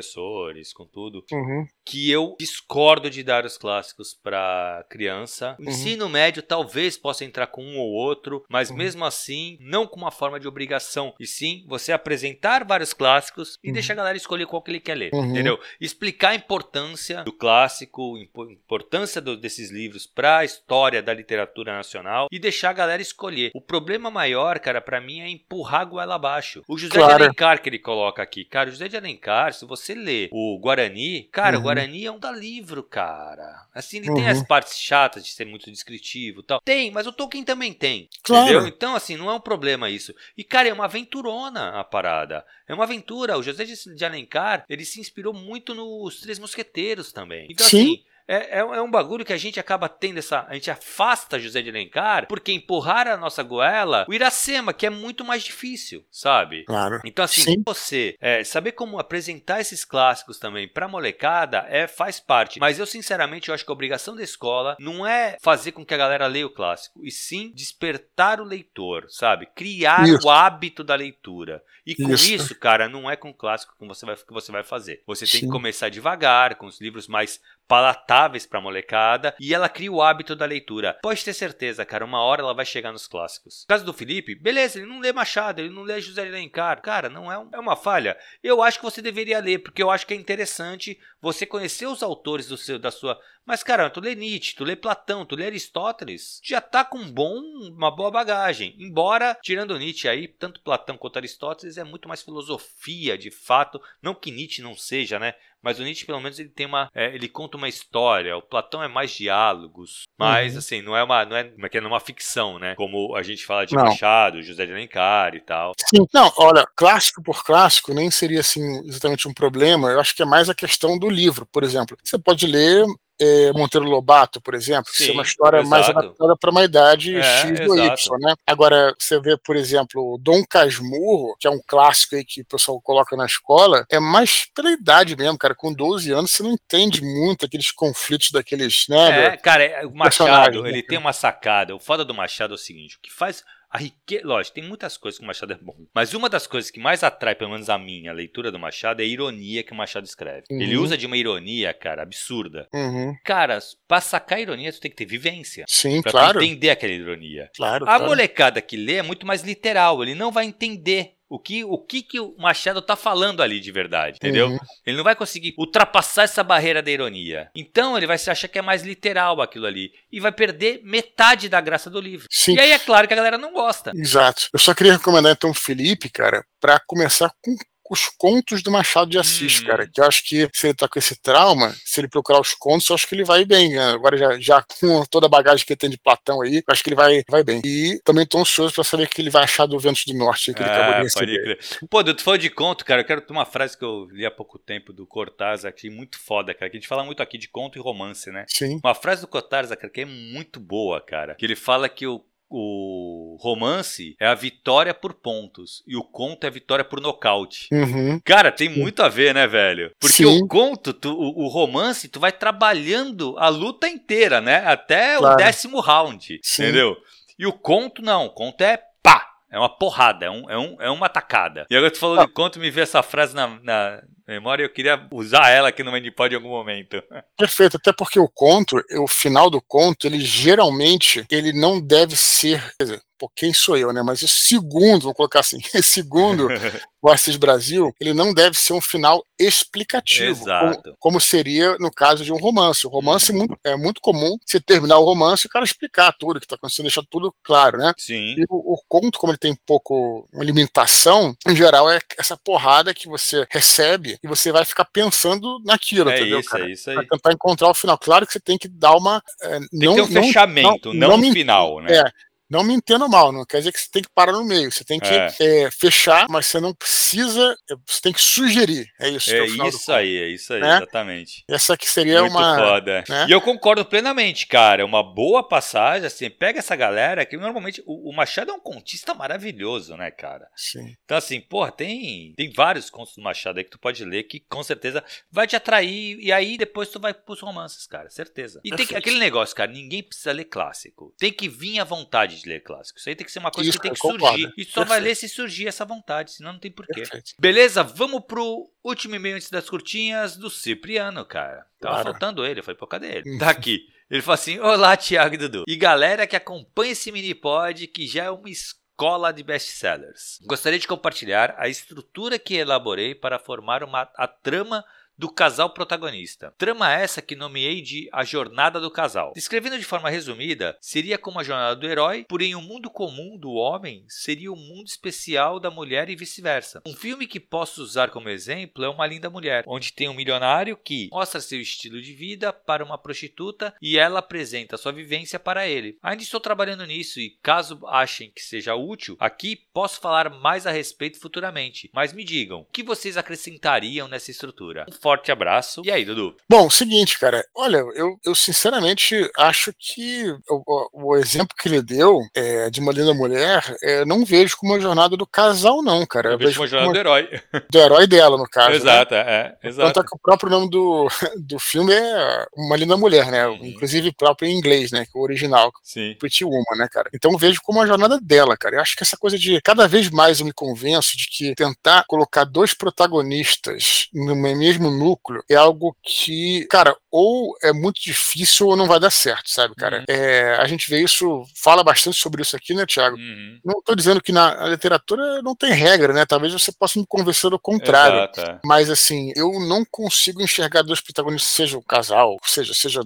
com tudo,
Uhum,
que eu discordo de dar os clássicos para criança. O
Uhum.
ensino médio talvez possa entrar com um ou outro, mas
Uhum.
mesmo assim, não com uma forma de obrigação, e sim você apresentar vários clássicos e
Uhum.
deixar a galera escolher qual que ele quer ler,
Uhum.
entendeu? Explicar a importância do clássico, impo- importância do- desses livros para a história da literatura nacional e deixar a galera escolher. O problema maior, cara, para mim é empurrar a goela abaixo. O José
Claro.
de Alencar que ele coloca aqui, cara, o José de Alencar, se você lê o Guarani, cara, o
Uhum.
Guarani é um da livro, cara. Assim, ele tem
Uhum.
as partes chatas de ser muito descritivo e tal. Tem, mas o Tolkien também tem.
Claro.
Entendeu? Então, assim, não é um problema isso. E, cara, é uma aventurona a parada. É uma aventura. O José de de Alencar, ele se inspirou muito nos Três Mosqueteiros também. Então,
Sim.
assim. É, é, é um bagulho que a gente acaba tendo essa. A gente afasta José de Alencar porque empurrar a nossa goela o Iracema, que é muito mais difícil, sabe?
Claro.
Então, assim,
Sim.
você é, saber como apresentar esses clássicos também pra molecada é, faz parte. Mas eu, sinceramente, eu acho que a obrigação da escola não é fazer com que a galera leia o clássico, e sim despertar o leitor, sabe? Criar
Isso.
o hábito da leitura. E com
Isso.
isso, cara, não é com o clássico que você vai, que você vai fazer. Você tem
Sim.
que começar devagar, com os livros mais palatáveis pra molecada, e ela cria o hábito da leitura. Pode ter certeza, cara, uma hora ela vai chegar nos clássicos. No caso do Felipe, beleza, ele não lê Machado, ele não lê José de Alencar. Cara, não é, um- é uma falha. Eu acho que você deveria ler, porque eu acho que é interessante você conhecer os autores do seu, da sua. Mas, cara, tu lê Nietzsche, tu lê Platão, tu lê Aristóteles, já tá com um bom, uma boa bagagem. Embora, tirando Nietzsche aí, tanto Platão quanto Aristóteles é muito mais filosofia, de fato. Não que Nietzsche não seja, né? Mas o Nietzsche, pelo menos, ele tem uma. É, ele conta uma história. O Platão é mais diálogos, mas uhum. assim, não é uma. Não é, é, é uma ficção, né? Como a gente fala de não. Machado, José de Alencar e tal.
Sim, não, olha, clássico por clássico nem seria assim exatamente um problema. Eu acho que é mais a questão do livro, por exemplo. Você pode ler é, Monteiro Lobato, por exemplo, Sim, que é uma história exato. mais adaptada para uma idade é, X ou Y, né? Agora, você vê, por exemplo, Dom Casmurro, que é um clássico aí que o pessoal coloca na escola, é mais pela idade mesmo, cara. Com 12 anos você não entende muito aqueles conflitos daqueles, né?
É, cara, o Machado, né? ele tem uma sacada. O foda do Machado é o seguinte, o que faz a riqueza. Lógico, tem muitas coisas que o Machado é bom. Mas uma das coisas que mais atrai, pelo menos a minha, a leitura do Machado, é a ironia que o Machado escreve. Uhum. Ele usa de uma ironia, cara, absurda.
Uhum.
Cara, pra sacar a ironia, tu tem que ter vivência.
Sim,
pra
claro.
entender aquela ironia.
Claro.
A
claro.
molecada que lê é muito mais literal. Ele não vai entender o que, o que, que o Machado tá falando ali de verdade, entendeu? Uhum. Ele não vai conseguir ultrapassar essa barreira da ironia. Então ele vai se achar que é mais literal aquilo ali. E vai perder metade da graça do livro.
Sim.
E aí é claro que a galera não gosta.
Exato. Eu só queria recomendar então o Felipe, cara, para começar com os contos do Machado de Assis, uhum. cara. Que eu acho que se ele tá com esse trauma, se ele procurar os contos, eu acho que ele vai bem. Né? Agora, já, já com toda a bagagem que ele tem de Platão aí, eu acho que ele vai, vai bem. E também tô ansioso pra saber o que ele vai achar do Ventos do Norte, que ele acabou de receber.
Pô, tu falou de conto, cara. Eu quero ter uma frase que eu li há pouco tempo do Cortázar aqui, muito foda, cara. Que a gente fala muito aqui de conto e romance, né?
Sim.
Uma frase do Cortázar, cara, que é muito boa, cara. Que ele fala que o o romance é a vitória por pontos e o conto é a vitória por nocaute.
Uhum.
Cara, tem muito a ver, né, velho? Porque Sim. o conto, tu, o, o, romance, tu vai trabalhando a luta inteira, né? Até claro. o décimo round, Sim. entendeu? E o conto, não. O conto é pá! É uma porrada, é, um, é, um, é uma tacada. E agora tu falou ah. de conto, me vê essa frase na, na memória eu queria usar ela aqui no Mindpod em algum momento.
Perfeito, até porque o conto, o final do conto, ele geralmente ele não deve ser. Quer dizer, pô, quem sou eu, né? Mas o segundo, vou colocar assim, segundo o Assis Brasil, ele não deve ser um final explicativo, como, como, seria no caso de um romance. O romance uhum. é muito comum você terminar o romance e o cara explicar tudo que está acontecendo, deixar tudo claro, né?
Sim.
E o, o, conto, como ele tem pouco limitação, em geral é essa porrada que você recebe e você vai ficar pensando naquilo,
é
entendeu?
Isso,
cara?
É isso aí.
Pra tentar encontrar o final. Claro que você tem que dar uma.
É, tem não, que ter um fechamento, não, não, não um final, né?
É, não me entenda mal, não quer dizer que você tem que parar no meio. Você tem que é. É, fechar, mas você não precisa. Você tem que sugerir. É isso.
É, é isso aí, é isso aí, né? exatamente.
Essa aqui seria
Muito
uma.
Foda. Né? E eu concordo plenamente, cara. Uma boa passagem, assim, pega essa galera que normalmente. O, o, Machado é um contista maravilhoso, né, cara?
Sim.
Então, assim, porra, tem, tem vários contos do Machado aí que tu pode ler que com certeza vai te atrair. E aí depois tu vai pros romances, cara. Certeza. E Perfeito. tem que, aquele negócio, cara, ninguém precisa ler clássico. Tem que vir à vontade de ler clássico. Isso aí tem que ser uma coisa Isso, que tem que surgir. E só Perfeito. vai ler se surgir essa vontade, senão não tem porquê. Perfeito. Beleza? Vamos pro último e-mail antes das curtinhas do Cipriano, cara. Tava claro. faltando ele, foi por cadê ele? Tá aqui. Ele falou assim: Olá, Thiago e Dudu. E galera que acompanha esse mini pod, que já é uma escola de best-sellers. Gostaria de compartilhar a estrutura que elaborei para formar uma, a trama do casal protagonista. Trama essa que nomeei de A Jornada do Casal. Descrevendo de forma resumida, seria como a jornada do herói, porém o mundo comum do homem seria o mundo especial da mulher e vice-versa. Um filme que posso usar como exemplo é Uma Linda Mulher, onde tem um milionário que mostra seu estilo de vida para uma prostituta e ela apresenta sua vivência para ele. Ainda estou trabalhando nisso e caso achem que seja útil, aqui posso falar mais a respeito futuramente, mas me digam, o que vocês acrescentariam nessa estrutura? Um forte abraço. E aí, Dudu?
Bom, seguinte, cara. Olha, eu, eu sinceramente acho que o, o exemplo que ele deu é, de uma linda mulher, é, não vejo como a jornada do casal, não, cara.
Eu, eu vejo como a jornada do herói.
Do herói dela, no caso. Né?
Exato, né? é. Exato.
Tanto é que o próprio nome do, do filme é Uma Linda Mulher, né? Uhum. Inclusive próprio em inglês, né? Que é o original.
Sim.
Pretty Woman, né, cara? Então eu vejo como a jornada dela, cara. Eu acho que essa coisa de cada vez mais eu me convenço de que tentar colocar dois protagonistas no mesmo núcleo é algo que, cara, ou é muito difícil ou não vai dar certo, sabe, cara? Uhum. É, a gente vê isso, fala bastante sobre isso aqui, né, Thiago?
Uhum.
Não estou dizendo que na literatura não tem regra, né? Talvez você possa me convencer do contrário.
Exato. É.
Mas, assim, eu não consigo enxergar dois protagonistas, seja um casal, seja, seja,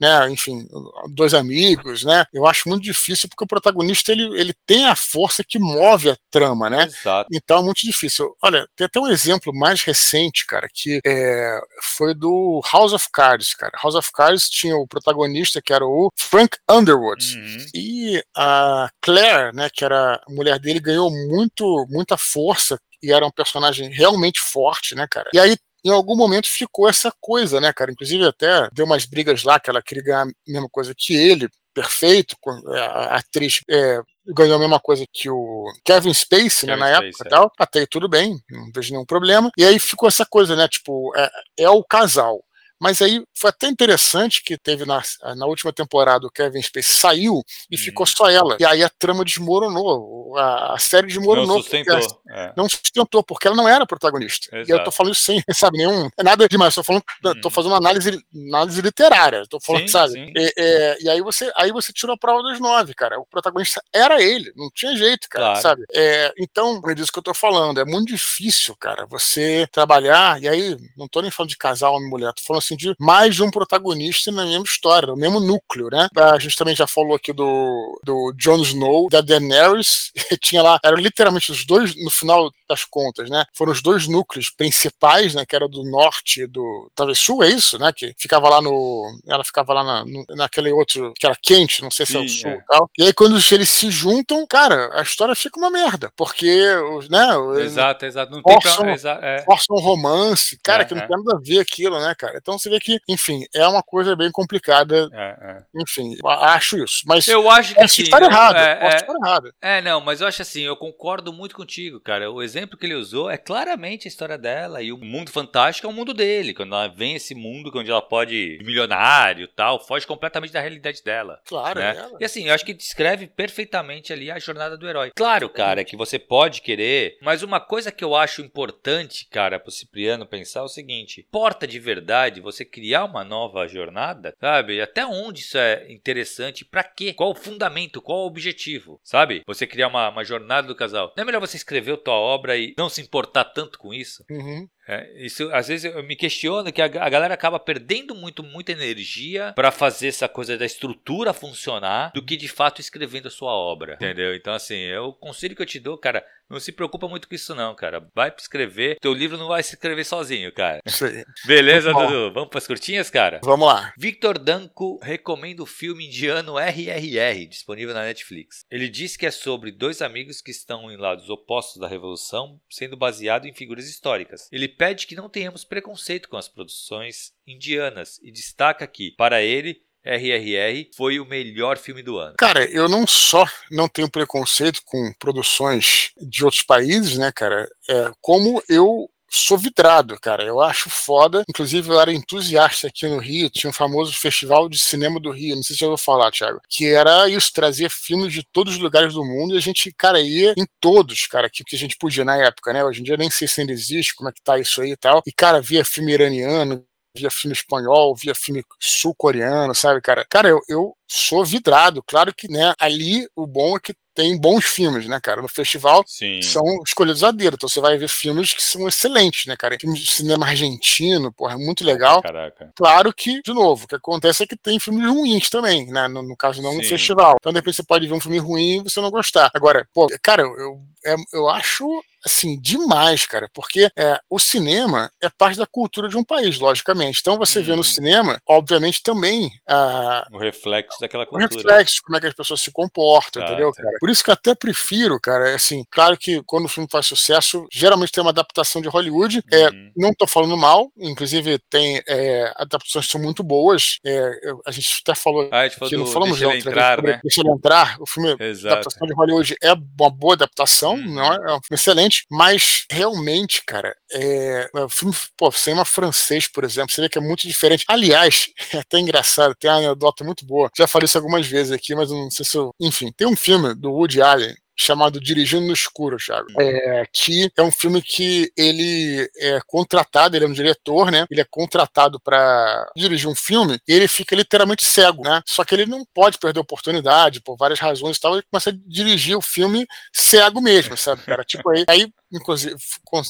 né, enfim, dois amigos, né? Eu acho muito difícil porque o protagonista, ele, ele tem a força que move a trama, né?
Exato.
Então é muito difícil. Olha, tem até um exemplo mais recente, cara, que é, é, foi do House of Cards, cara. House of Cards tinha o protagonista que era o Frank Underwood. Uhum. E a Claire, né, que era a mulher dele, ganhou muito, muita força e era um personagem realmente forte, né, cara? E aí em algum momento ficou essa coisa, né, cara? Inclusive até deu umas brigas lá que ela queria ganhar a mesma coisa que ele, perfeito. A atriz é, ganhou a mesma coisa que o Kevin Spacey, né, Kevin na Spacey, época e é. tal. Até aí tudo bem, não vejo nenhum problema. E aí ficou essa coisa, né? Tipo, é, é o casal. Mas aí foi até interessante que teve na, na última temporada o Kevin Spacey saiu e hum. ficou só ela. E aí a trama desmoronou, a, a série desmoronou.
Não sustentou. É.
Não sustentou, porque ela não era protagonista. Exato. E eu tô falando isso sem, sabe, nenhum. É nada demais, tô falando, hum. tô fazendo uma análise, análise literária. Tô falando, sim, sabe? Sim. E, é, e, aí você aí você tirou a prova dos nove, cara. O protagonista era ele, não tinha jeito, cara, claro. sabe? É, então, é disso que eu tô falando. É muito difícil, cara, você trabalhar, e aí, não tô nem falando de casal homem e mulher, tô falando assim de mais de um protagonista na mesma história, no mesmo núcleo, né? A gente também já falou aqui do, do Jon Snow, da Daenerys, tinha lá, eram literalmente os dois, no final das contas, né? Foram os dois núcleos principais, né? Que era do norte e do. Talvez sul, é isso, né? Que ficava lá no. Ela ficava lá na, no, naquele outro, que era quente, não sei se é o sul é. e tal. E aí, quando eles se juntam, cara, a história fica uma merda. Porque, né?
Exato, exato. Não forçam, tem
pra, é. forçam um romance, cara, é, que não tem nada a ver aquilo, né, cara? Então você vê que, enfim, é uma coisa bem complicada. É, é. Enfim, acho isso. Mas
eu acho que assim,
estar errado. É, é, estar errado.
É, não, mas eu acho assim, eu concordo muito contigo, cara. O exemplo que ele usou é claramente a história dela e o mundo fantástico é o mundo dele. Quando ela vem esse mundo onde ela pode milionário tal, foge completamente da realidade dela.
Claro,
né? É e assim, eu acho que descreve perfeitamente ali a jornada do herói. Claro, cara, que você pode querer, mas uma coisa que eu acho importante, cara, pro Cipriano pensar é o seguinte: porta de verdade, você criar uma nova jornada, sabe? Até onde isso é interessante? Para quê? Qual o fundamento? Qual o objetivo? Sabe? Você criar uma, uma jornada do casal. Não é melhor você escrever a tua obra e não se importar tanto com isso?
Uhum.
É, isso às vezes eu me questiono que a, a galera acaba perdendo muito muita energia para fazer essa coisa da estrutura funcionar do que de fato escrevendo a sua obra, entendeu? Então assim, eu o conselho que eu te dou, cara, não se preocupa muito com isso não, cara. Vai escrever, teu livro não vai se escrever sozinho, cara. Beleza, Dudu? Vamos para as curtinhas, cara?
Vamos lá.
Victor Danco recomenda o filme indiano RRR, disponível na Netflix. Ele diz que é sobre dois amigos que estão em lados opostos da revolução, sendo baseado em figuras históricas. Ele pede que não tenhamos preconceito com as produções indianas e destaca que, para ele, RRR foi o melhor filme do ano.
Cara, eu não só não tenho preconceito com produções de outros países, né, cara, é, como eu sou vidrado, cara. Eu acho foda. Inclusive, eu era entusiasta aqui no Rio. Tinha um famoso Festival de Cinema do Rio. Não sei se eu vou falar, Thiago. Que era isso, trazer filmes de todos os lugares do mundo. E a gente, cara, ia em todos, cara, que, que a gente podia na época, né? Hoje em dia nem sei se ainda existe, como é que tá isso aí e tal. E, cara, via filme iraniano, via filme espanhol, via filme sul-coreano, sabe, cara? Cara, eu, eu sou vidrado. Claro que, né, ali o bom é que tem bons filmes, né, cara? No festival
Sim.
são escolhidos a dedo. Então você vai ver filmes que são excelentes, né, cara? Filmes de cinema argentino, porra, é muito legal.
Caraca.
Claro que, de novo, o que acontece é que tem filmes ruins também, né? No, no caso, não Sim. no festival. Então, de repente, você pode ver um filme ruim e você não gostar. Agora, pô, cara, eu, eu, eu acho assim, demais, cara, porque é, o cinema é parte da cultura de um país, logicamente. Então você vê no uhum. cinema, obviamente, também a,
o reflexo daquela cultura.
O reflexo, como é que as pessoas se comportam, ah, entendeu, cara? Por isso que eu até prefiro, cara, assim, claro que quando o filme faz sucesso, geralmente tem uma adaptação de Hollywood. É, uhum. não tô falando mal, inclusive tem é, adaptações que são muito boas. É, a gente até falou
ah, gente falou
que
do,
não falamos
deixa ele entrar, né?
Deixa ele entrar. O filme
Exato.
adaptação de Hollywood é uma boa adaptação, uhum. não é? é um filme excelente, mas realmente, cara, é, o filme, pô, cinema francês, por exemplo, você vê que é muito diferente. Aliás, é até engraçado, tem uma anedota muito boa. Já falei isso algumas vezes aqui, mas não sei se eu. Enfim, tem um filme do Woody Allen chamado Dirigindo no Escuro, Thiago. É, que é um filme que ele é contratado, ele é um diretor, né? Ele é contratado para dirigir um filme e ele fica literalmente cego, né? Só que ele não pode perder a oportunidade, por várias razões e tal, ele começa a dirigir o filme cego mesmo, sabe, cara? tipo, aí, aí inclusive,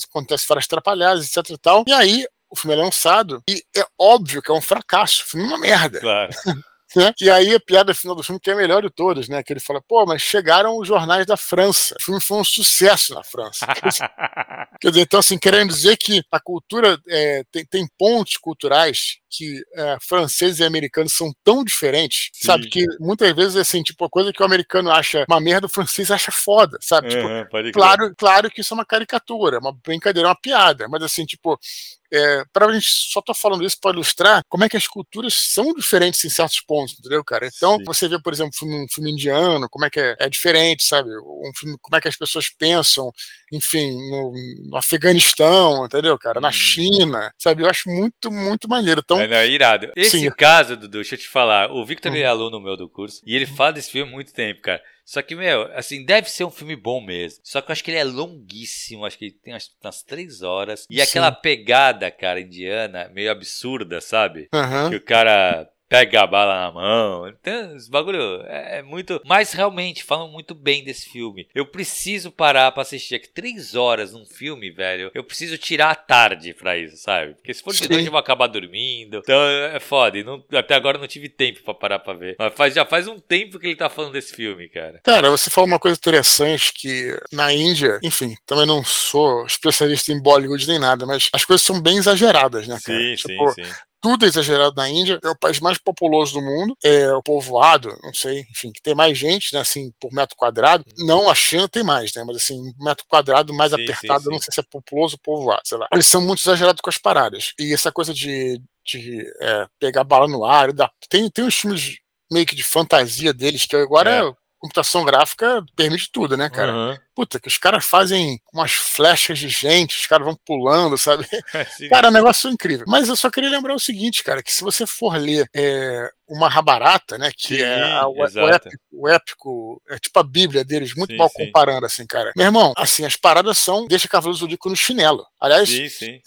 acontece várias atrapalhadas, etc e tal. E aí o filme é lançado e é óbvio que é um fracasso, o filme é uma merda.
Claro.
né? E aí a piada final do filme que é a melhor de todas, né? Que ele fala, pô, mas chegaram os jornais da França. O filme foi um sucesso na França. Quer dizer, então assim, querendo dizer que a cultura é, tem, tem pontos culturais que é, franceses e americanos são tão diferentes, Sim. sabe? Que muitas vezes, assim, tipo, a coisa que o americano acha uma merda, o francês acha foda, sabe? Uhum, tipo, claro, claro que isso é uma caricatura, uma brincadeira, uma piada, mas assim, tipo, é, para a gente só tô falando isso para ilustrar como é que as culturas são diferentes em certos pontos, entendeu, cara? Então, Sim. você vê, por exemplo, um filme, um filme indiano, como é que é, é, diferente, sabe? Um filme, como é que as pessoas pensam, enfim, no, no Afeganistão, entendeu, cara? Na hum. China, sabe? Eu acho muito, muito maneiro. Então,
é, não, é irado. Esse Sim. caso, Dudu, deixa eu te falar, o Victor hum. é aluno meu do curso e ele fala desse filme há muito tempo, cara. Só que, meu, assim, deve ser um filme bom mesmo. Só que eu acho que ele é longuíssimo. Acho que ele tem umas, umas três horas. E Sim. aquela pegada, cara, indiana, meio absurda, sabe? Uhum. Que o cara pega a bala na mão. Então, esse bagulho é, é, muito. Mas realmente, falam muito bem desse filme. Eu preciso parar pra assistir aqui três horas num filme, velho. Eu preciso tirar a tarde pra isso, sabe? Porque se for de noite eu vou acabar dormindo. Então é foda. E não, até agora não tive tempo pra parar pra ver. Mas faz, já faz um tempo que ele tá falando desse filme, cara.
Cara, você falou uma coisa interessante que na Índia, enfim, também não sou especialista em Bollywood nem nada, mas as coisas são bem exageradas, né, cara?
Sim, tipo, sim, sim
tudo é exagerado na Índia, é o país mais populoso do mundo, é o povoado, não sei, enfim, que tem mais gente, né, assim, por metro quadrado. Não a China tem mais, né, mas assim, metro quadrado mais sim, apertado, sim, sim. não sei se é populoso ou povoado, sei lá. Eles são muito exagerados com as paradas. E essa coisa de, de é, pegar bala no ar, tem, tem uns filmes meio que de fantasia deles, que agora é. Computação gráfica permite tudo, né, cara? Uhum. Puta, que os caras fazem umas flechas de gente, os caras vão pulando, sabe? Sim. Cara, é um negócio incrível. Mas eu só queria lembrar o seguinte, cara, que se você for ler é, uma Rabarata, né, que sim, é o, o, épico, o, épico, é tipo a Bíblia deles, muito sim, mal comparando, assim, cara. Meu irmão, assim, as paradas são, deixa Cavaleiro Zodíaco no chinelo. Aliás,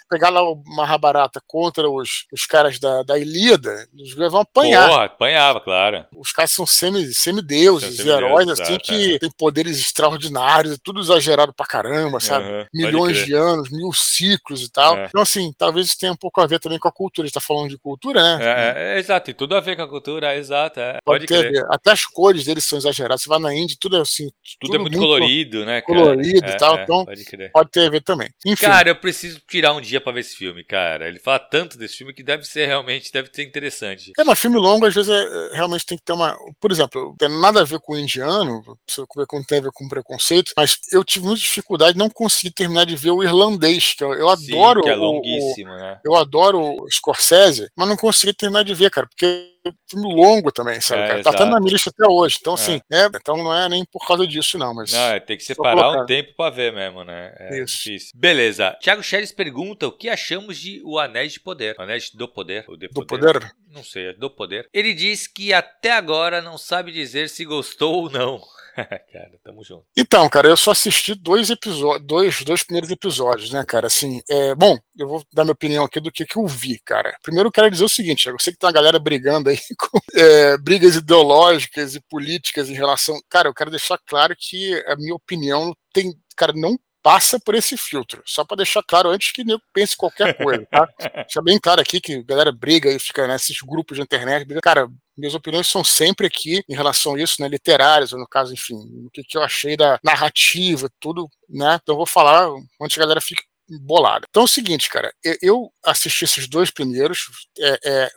pegar lá uma Rabarata contra os, os caras da, da Ilíada, os vão apanhar. Porra,
apanhava, claro.
Os caras são semideuses, semi heróis, assim, que é. têm poderes extraordinários tudo exagerado pra caramba, sabe? Uhum, Milhões de anos, mil ciclos e tal. É. Então, assim, talvez isso tenha um pouco a ver também com a cultura. A gente tá falando de cultura, né?
É, é, é exato, tem tudo a ver com a cultura, é, exato. É. Pode, Pode ter,
Até as cores deles são exageradas. Você vai na Índia, tudo é assim.
Tudo, tudo é muito, muito colorido, né?
Cara? Colorido e é, tal. então, pode, pode, ter a ver também. Enfim.
Cara, eu preciso tirar um dia pra ver esse filme, cara. Ele fala tanto desse filme que deve ser realmente, deve ser interessante.
É, mas filme longo, às vezes, realmente tem que ter uma. Por exemplo, não tem nada a ver com o indiano, não tem a ver com preconceito, mas eu tive muita dificuldade, não consegui terminar de ver o irlandês, que eu, eu Sim, adoro.
Que é longuíssimo, o, né?
Eu adoro o Scorsese, mas não consegui terminar de ver, cara, porque é filme longo também, sabe? É, cara? Tá até na minha lista até hoje. Então, assim, é. é. então não é nem por causa disso, não. Mas
não, é, tem que separar um tempo pra ver mesmo, né? É Isso. difícil. Beleza. Tiago Scheres pergunta o que achamos de O Anéis de Poder. O Anéis do Poder. O
de do Poder? poder?
Não sei, é do Poder. Ele diz que até agora não sabe dizer se gostou ou não. cara, tamo junto.
Então, cara, eu só assisti dois episódios, dois, dois primeiros episódios, né, cara? Assim, é, bom, eu vou dar minha opinião aqui do que, que eu vi, cara. Primeiro eu quero dizer o seguinte, eu sei que tem uma galera brigando aí com é, brigas ideológicas e políticas em relação. Cara, eu quero deixar claro que a minha opinião tem, cara, não passa por esse filtro. Só para deixar claro antes que nego pense qualquer coisa, tá? Deixa bem claro aqui que a galera briga e fica nesses grupos de internet. Cara, minhas opiniões são sempre aqui em relação a isso, né? Literárias, ou no caso, enfim, o que, que eu achei da narrativa, tudo, né? Então eu vou falar antes que a galera fique bolada. Então é o seguinte, cara, eu assisti esses dois primeiros, é, é,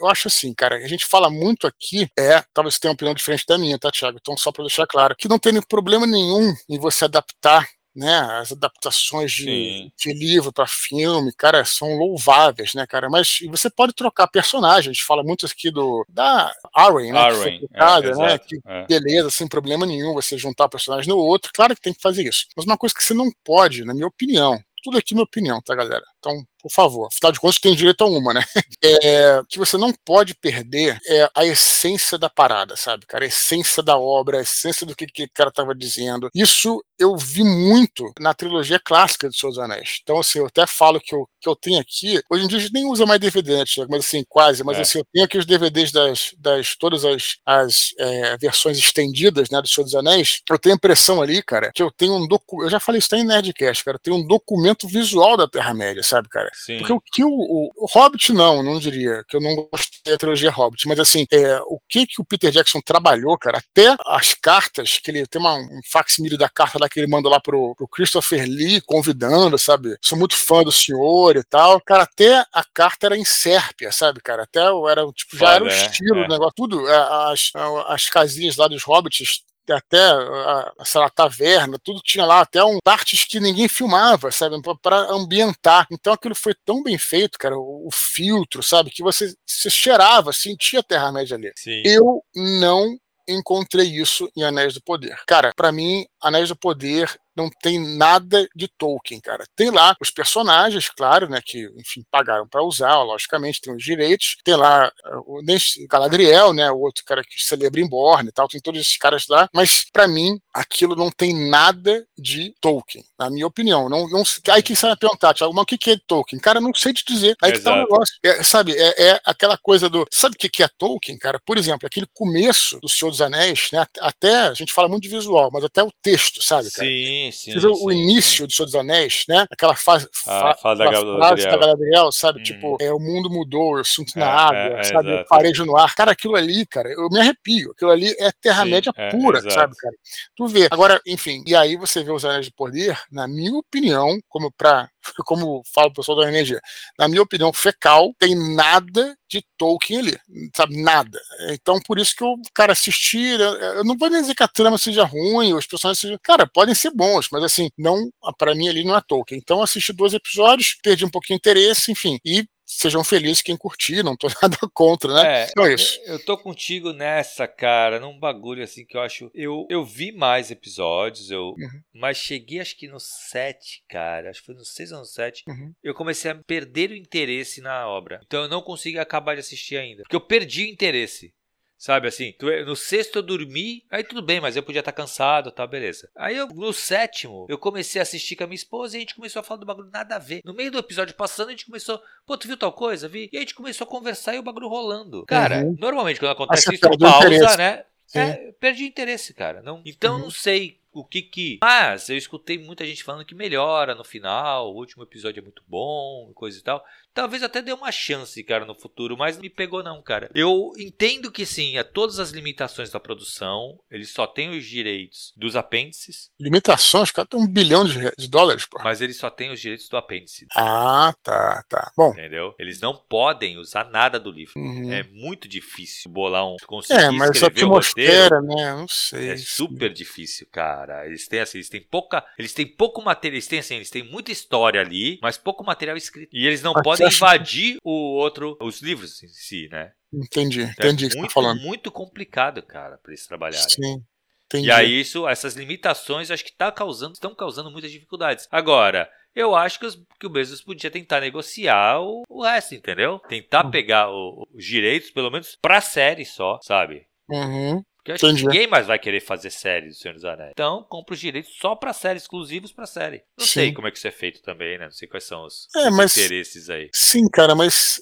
eu acho assim, cara, a gente fala muito aqui, é, talvez você tenha uma opinião diferente da minha, tá, Thiago? Então, só para deixar claro, que não tem problema nenhum em você adaptar né, as adaptações de, de livro para filme, cara, são louváveis, né, cara? Mas você pode trocar personagens. A gente fala muito aqui do da Arwen, né? Arwen, que é, né? Que é. beleza, sem problema nenhum você juntar um personagem no outro. Claro que tem que fazer isso. Mas uma coisa que você não pode, na minha opinião, tudo aqui é minha opinião, tá, galera? Então, por favor, afinal de contas, tem direito a uma, né? É, que você não pode perder é a essência da parada, sabe, cara? A essência da obra, a essência do que, que o cara tava dizendo. Isso eu vi muito na trilogia clássica de Seus Anéis. Então, assim, eu até falo que eu, que eu tenho aqui. Hoje em dia a gente nem usa mais DVD, né, Tiago? Mas assim, quase. Mas é. assim, eu tenho aqui os DVDs das, das todas as, as é, versões estendidas, né, do Senhor dos Anéis. Eu tenho a impressão ali, cara, que eu tenho um documento. Eu já falei isso até em Nerdcast, cara. Eu tenho um documento visual da Terra-média, sabe, cara? Cara. Sim. Porque o que o, o, o, Hobbit, não, não diria, que eu não gostei da trilogia Hobbit, mas assim, é, o que que o Peter Jackson trabalhou, cara, até as cartas, que ele tem uma, um facsimile da carta lá que ele manda lá pro, pro Christopher Lee, convidando, sabe? Sou muito fã do senhor e tal. Cara, até a carta era em sérpia, sabe, cara? Até era, tipo, já Foda, era o estilo é, do negócio, tudo. É, as, as casinhas lá dos hobbits até a, sei lá, taverna, tudo tinha lá, até um partes que ninguém filmava, sabe, para ambientar. Então aquilo foi tão bem feito, cara, o, o filtro, sabe, que você, você cheirava, sentia a Terra-média ali. Sim. Eu não encontrei isso em Anéis do Poder. Cara, para mim, Anéis do Poder não tem nada de Tolkien, cara. Tem lá os personagens, claro, né, que, enfim, pagaram para usar, logicamente, tem os direitos. Tem lá uh, o Galadriel, né, o outro cara que celebra Borne e tal, tem todos esses caras lá, mas para mim aquilo não tem nada de Tolkien, na minha opinião. Não, não, aí quem sabe perguntar, Thiago, mas o que, é Tolkien? Cara, não sei te dizer. Aí que tá o negócio. É, sabe, é, é, aquela coisa do. Sabe o que, que é Tolkien, cara? Por exemplo, aquele começo do Senhor dos Anéis, né? Até, a gente fala muito de visual, mas até o texto, sabe, cara?
Sim, sim.
Você viu sim, o início sim. do Senhor dos Anéis, né? Aquela fase, ah, fa da, frase da Galadriel, sabe? Hum. Tipo, é, o mundo mudou, eu sinto na é, água, é, sabe? Eu parejo no ar. Cara, aquilo ali, cara, eu me arrepio. Aquilo ali é Terra-média é, pura, sabe, cara? Tu vê. Agora, enfim, e aí você vê os Anéis de Poder, na minha opinião, como pra como fala o pessoal da energia, na minha opinião, fecal, tem nada de Tolkien ali, sabe? Nada. Então, por isso que eu, cara, assistir, eu não vou dizer que a trama seja ruim, os personagens sejam, cara, podem ser bons, mas assim, não, para mim ali não é Tolkien. Então, assisti dois episódios, perdi um pouquinho de interesse, enfim, e sejam felizes quem curtir, não tô nada contra, né?
É, então é isso. Eu tô contigo nessa, cara, num bagulho assim que eu acho. Eu, eu vi mais episódios, eu, uhum. mas cheguei acho que no 7, cara. Acho que foi no 6 ou no 7. Uhum. Eu comecei a perder o interesse na obra. Então eu não consigo acabar de assistir ainda. Porque eu perdi o interesse. Sabe assim, no sexto eu dormi, aí tudo bem, mas eu podia estar cansado, tá, beleza. Aí eu, no sétimo, eu comecei a assistir com a minha esposa e a gente começou a falar do bagulho nada a ver. No meio do episódio passando, a gente começou, pô, tu viu tal coisa? Vi. E a gente começou a conversar e o bagulho rolando. Cara, uhum. normalmente quando acontece isso, pausa, né? É, perdi interesse, cara. Não, então uhum. não sei o que que. Mas eu escutei muita gente falando que melhora no final, o último episódio é muito bom, coisa e tal. Talvez até dê uma chance, cara, no futuro, mas não me pegou não, cara. Eu entendo que sim, a todas as limitações da produção, eles só têm os direitos dos apêndices.
Limitações? Cara, tem um bilhão de, de dólares, pô.
Mas eles só têm os direitos do apêndice.
Ah, tá, tá. Bom.
Entendeu? Eles não podem usar nada do livro. Uhum. É muito difícil bolar um... Conseguir
é, mas a atmosfera, né? Não sei.
É super difícil, cara. Eles têm assim, eles têm pouca... Eles têm pouco material, eles têm assim, eles têm muita história ali, mas pouco material escrito. E eles não podem invadir o outro, os livros em si, né?
Entendi, então, entendi
é
o que
muito,
você tá falando.
muito complicado, cara, para eles trabalharem.
Sim. Entendi.
E aí isso, essas limitações, acho que tá causando, estão causando muitas dificuldades. Agora, eu acho que, os, que o Bezos podia tentar negociar o, o resto, entendeu? Tentar uhum. pegar o, os direitos, pelo menos pra série só, sabe?
Uhum.
Porque acho que ninguém mais vai querer fazer série do Senhor dos Anéis. Então, compra os direitos só pra série, exclusivos pra série. Não sim. sei como é que isso é feito também, né? Não sei quais são os,
é,
os
mas,
interesses aí.
Sim, cara, mas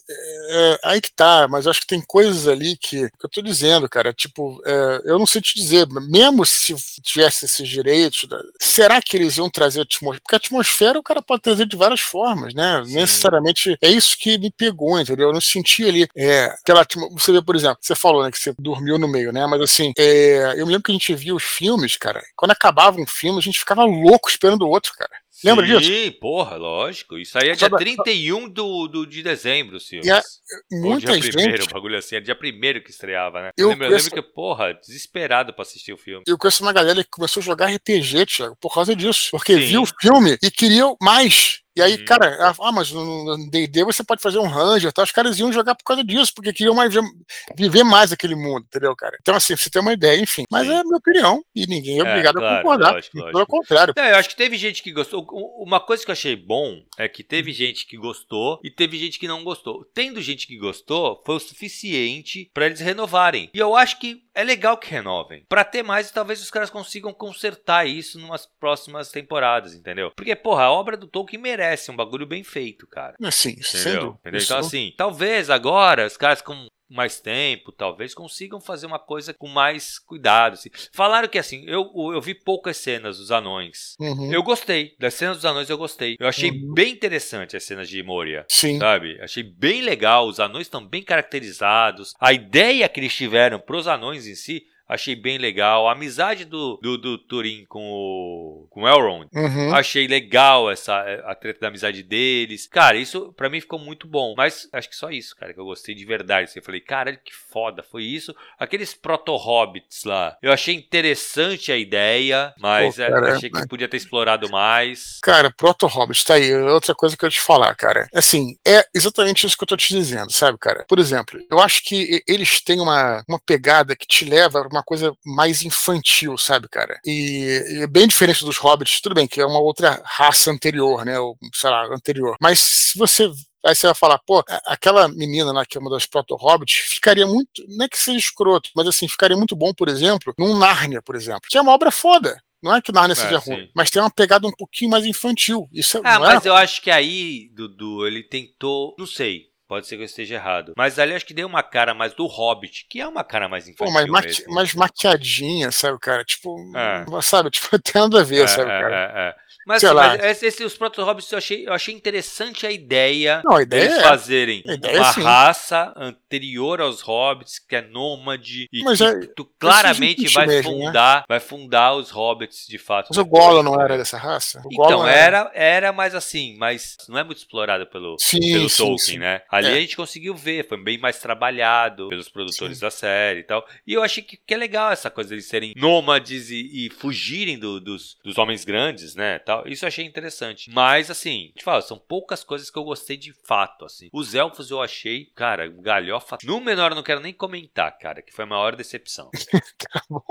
é, aí que tá. Mas acho que tem coisas ali que, que eu tô dizendo, cara. Tipo, é, eu não sei te dizer, mesmo se tivesse esses direitos, será que eles iam trazer atmosfera? Porque a atmosfera o cara pode trazer de várias formas, né? Sim. Necessariamente é isso que me pegou, entendeu? Eu não senti ali. É, aquela, você vê, por exemplo, você falou, né, que você dormiu no meio, né? Mas assim, é, eu me lembro que a gente via os filmes, cara. Quando acabava um filme, a gente ficava louco esperando o outro, cara. Lembra disso?
Sim, porra, lógico. Isso aí é dia 31 do, do, de dezembro.
E a, muita
dia
gente...
primeiro, o bagulho assim, é dia primeiro que estreava, né? Eu, eu, lembro, conheço... eu lembro que, porra, desesperado pra assistir o filme.
Eu conheço uma galera que começou a jogar RPG, Thiago, por causa disso. Porque Sim. viu o filme e queria mais. E aí, uhum. cara, ah, mas no D&D você pode fazer um ranger, tá? Os caras iam jogar por causa disso, porque queriam mais viver mais aquele mundo, entendeu, cara? Então, assim, você tem uma ideia, enfim. Mas Sim. é a minha opinião, e ninguém é, é obrigado claro, a concordar. Lógico, lógico. Pelo contrário.
É, eu acho que teve gente que gostou. Uma coisa que eu achei bom é que teve gente que gostou e teve gente que não gostou. Tendo gente que gostou, foi o suficiente para eles renovarem. E eu acho que é legal que renovem. Para ter mais, talvez os caras consigam consertar isso numas próximas temporadas, entendeu? Porque, porra, a obra do Tolkien merece um bagulho bem feito, cara.
Sim,
entendeu? entendeu? Então, assim, talvez agora os caras com mais tempo, talvez consigam fazer uma coisa com mais cuidado. Assim. Falaram que assim, eu, eu vi poucas cenas dos anões. Uhum. Eu gostei. Das cenas dos anões eu gostei. Eu achei uhum. bem interessante as cenas de Moria.
Sim.
Sabe? Achei bem legal. Os anões estão bem caracterizados. A ideia que eles tiveram para os anões em si achei bem legal. A amizade do, do, do Turin com o, com o Elrond, uhum. achei legal essa a treta da amizade deles. Cara, isso para mim ficou muito bom. Mas acho que só isso, cara, que eu gostei de verdade. Assim, eu falei, caralho, que foda, foi isso. Aqueles proto-hobbits lá, eu achei interessante a ideia, mas Pô, cara, achei que podia ter explorado mais.
Cara, proto-hobbits, tá aí. Outra coisa que eu te falar, cara. Assim, é exatamente isso que eu tô te dizendo, sabe, cara? Por exemplo, eu acho que eles têm uma, uma pegada que te leva uma coisa mais infantil, sabe, cara? E, e é bem diferente dos hobbits, tudo bem, que é uma outra raça anterior, né? Ou, sei lá, anterior. Mas se você Aí você vai falar, pô, aquela menina lá que é uma das proto-hobbits ficaria muito, não é que seja escroto, mas assim, ficaria muito bom, por exemplo, num Nárnia, por exemplo, que é uma obra foda. Não é que Narnia é, seja ruim, mas tem uma pegada um pouquinho mais infantil. Isso é,
ah,
mas
é... eu acho que aí, Dudu, ele tentou, não sei, Pode ser que eu esteja errado. Mas ali acho que deu uma cara mais do Hobbit, que é uma cara mais infantil. Pô,
mas maqui mais maquiadinha, sabe, cara? Tipo, é. sabe? Tipo, tem nada a ver, é, sabe, é, cara? É, é.
Mas, assim, mas esse, os proto-hobbits eu achei, eu achei interessante a ideia, Não, a ideia de é, fazerem ideia uma raça anterior aos hobbits, que é nômade, e mas que é, tu claramente vai mesmo, né? fundar, né? vai fundar os hobbits de fato.
Mas o Gollum não era dessa raça? O
então, era, era, mas assim, mas não é muito explorado pelo, sim, pelo sim, Tolkien, sim. né? Ali é. a gente conseguiu ver, foi bem mais trabalhado pelos produtores da série e tal. E eu achei que, que é legal essa coisa de serem nômades e, e fugirem do, dos, dos homens grandes, né? Tal tal. Isso eu achei interessante. Mas, assim, te falo, são poucas coisas que eu gostei de fato, assim. Os elfos eu achei, cara, galhofa. No menor eu não quero nem comentar, cara, que foi a maior decepção. tá bom.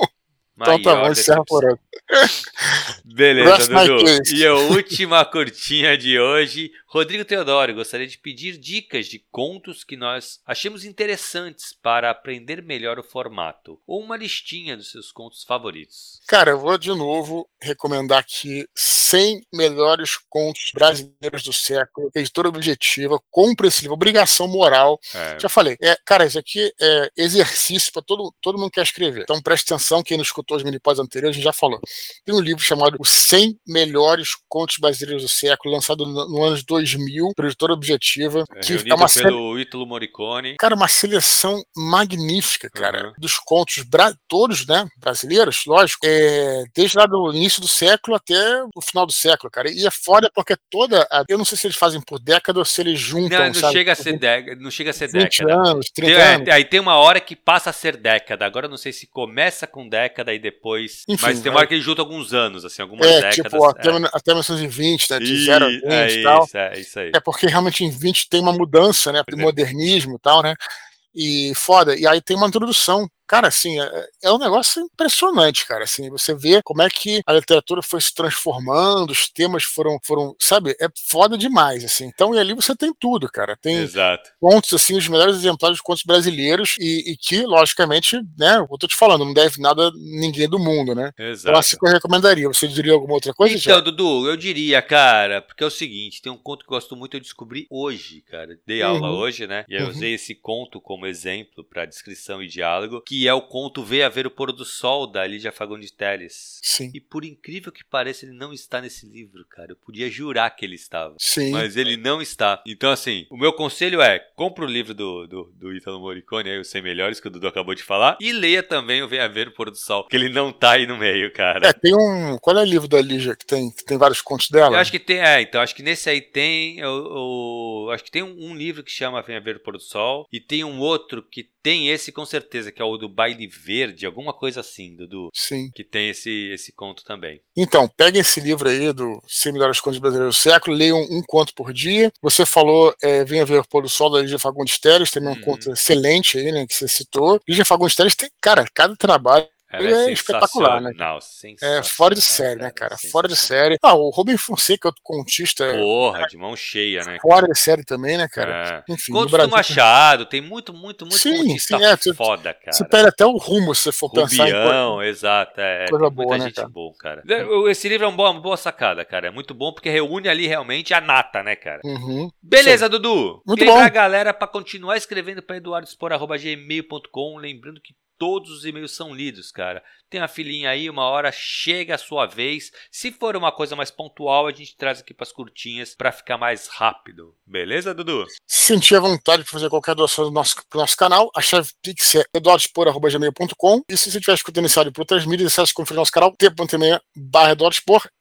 Então tá bom, encerra por hoje.
Beleza, Dudu. E a última curtinha de hoje. Rodrigo Teodoro, gostaria de pedir dicas de contos que nós achemos interessantes para aprender melhor o formato. Ou uma listinha dos seus contos favoritos.
Cara, eu vou de novo recomendar aqui 100 melhores contos brasileiros do século. Editora objetiva, compre esse livro. Obrigação moral. É. Já falei. É, cara, isso aqui é exercício para todo, todo mundo que quer escrever. Então preste atenção, quem não escutou os minipós anteriores, a gente já falou. Tem um livro chamado Os 100 Melhores Contos Brasileiros do Século, lançado no, no ano 2000, por editora objetiva.
É, que é uma pelo Ítalo Morricone.
Cara, uma seleção magnífica, cara, uhum. dos contos todos, né, brasileiros, lógico, é, desde lá do início do século até o final do século, cara. E é foda porque toda, a, eu não sei se eles fazem por década ou se eles juntam,
não, não
sabe?
Chega a ser década, não chega a ser
20
década.
anos, 30
tem,
anos.
É, aí tem uma hora que passa a ser década. Agora eu não sei se começa com década e depois, Enfim, mas tem uma hora que ele junta alguns anos, assim, algumas é, décadas. Tipo,
até, é. até 1920, né, de 0 a 20 é e tal. É, isso aí. É porque realmente em 20 tem uma mudança, né, do modernismo e tal, né, e foda. E aí tem uma introdução Cara, assim, é, é, um negócio impressionante, cara. Assim, você vê como é que a literatura foi se transformando, os temas foram, foram, sabe, é foda demais, assim. Então, e ali você tem tudo, cara. Tem
Exato.
contos, assim, os melhores exemplares de contos brasileiros e, e, que, logicamente, né, eu tô te falando, não deve nada a ninguém do mundo, né?
Então, Exato.
Assim que eu recomendaria. Você diria alguma outra coisa?
Então, já? Dudu, eu diria, cara, porque é o seguinte, tem um conto que eu gosto muito, eu descobri hoje, cara. Dei aula uhum. hoje, né? E eu uhum. usei esse conto como exemplo para descrição e diálogo, que que é o conto Veio a Ver o Pôr do Sol, da Lídia Fagundes Telles.
Sim.
E por incrível que pareça, ele não está nesse livro, cara. Eu podia jurar que ele estava.
Sim.
Mas ele não está. Então, assim, o meu conselho é, compre o livro do, do, do Italo Morricone, aí, os 100 Melhores, que o Dudu acabou de falar, e leia também o Veio a Ver o Pôr do Sol, que ele não tá aí no meio, cara.
É, tem um... Qual é o livro da Lígia que tem, que tem vários contos dela?
Eu acho que tem, é, então, acho que nesse aí tem, eu, eu acho que tem um, um livro que chama Venha Ver o Pôr do Sol, e tem um outro que tem esse com certeza, que é o do Baile Verde, alguma coisa assim, Dudu.
Sim.
Que tem esse, esse conto também.
Então, peguem esse livro aí do 100 melhores contos brasileiros do século, leiam um conto por dia. Você falou é, Venha Ver o Pôr do Sol da Lígia Fagundes Teles, também é um uhum. conto excelente aí, né, que você citou. Lígia Fagundes Teles tem, cara, cada trabalho
cara.
Ele é, é espetacular, né? É fora de série, né, cara? Fora de série. Ah, o Robin Fonseca, outro contista.
Porra, de mão cheia, né?
Fora de série também, né, cara?
É. Enfim, Contos Brasil, do Machado, tem muito, muito, muito
sim, contista sim, é, foda, cara. Você perde até o rumo se você for
Rubião,
pensar
em coisa, exato. É,
coisa boa,
muita
né,
gente
cara?
boa, cara. Esse livro é uma boa, uma boa sacada, cara. É muito bom porque reúne ali realmente a nata, né, cara?
Uhum.
Beleza, Dudu.
Muito
Lembra
bom.
a galera para continuar escrevendo para eduardospor.gmail.com. Lembrando que todos os e-mails são lidos, cara. Tem uma filinha aí, uma hora chega a sua vez. Se for uma coisa mais pontual, a gente traz aqui para as curtinhas para ficar mais rápido. Beleza, Dudu?
Se sentir a vontade de fazer qualquer doação do nosso, pro nosso canal, a chave Pix é eduardospor.gmail.com e se você estiver escutando esse áudio por outras mídias, acesse conferir nosso canal t.me barra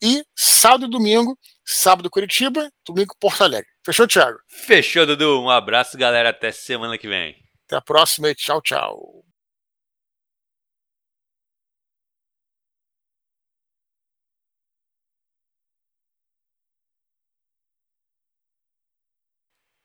e sábado e domingo, sábado Curitiba, domingo Porto Alegre. Fechou, Thiago?
Fechou, Dudu. Um abraço, galera. Até semana que vem.
Até a próxima e tchau, tchau.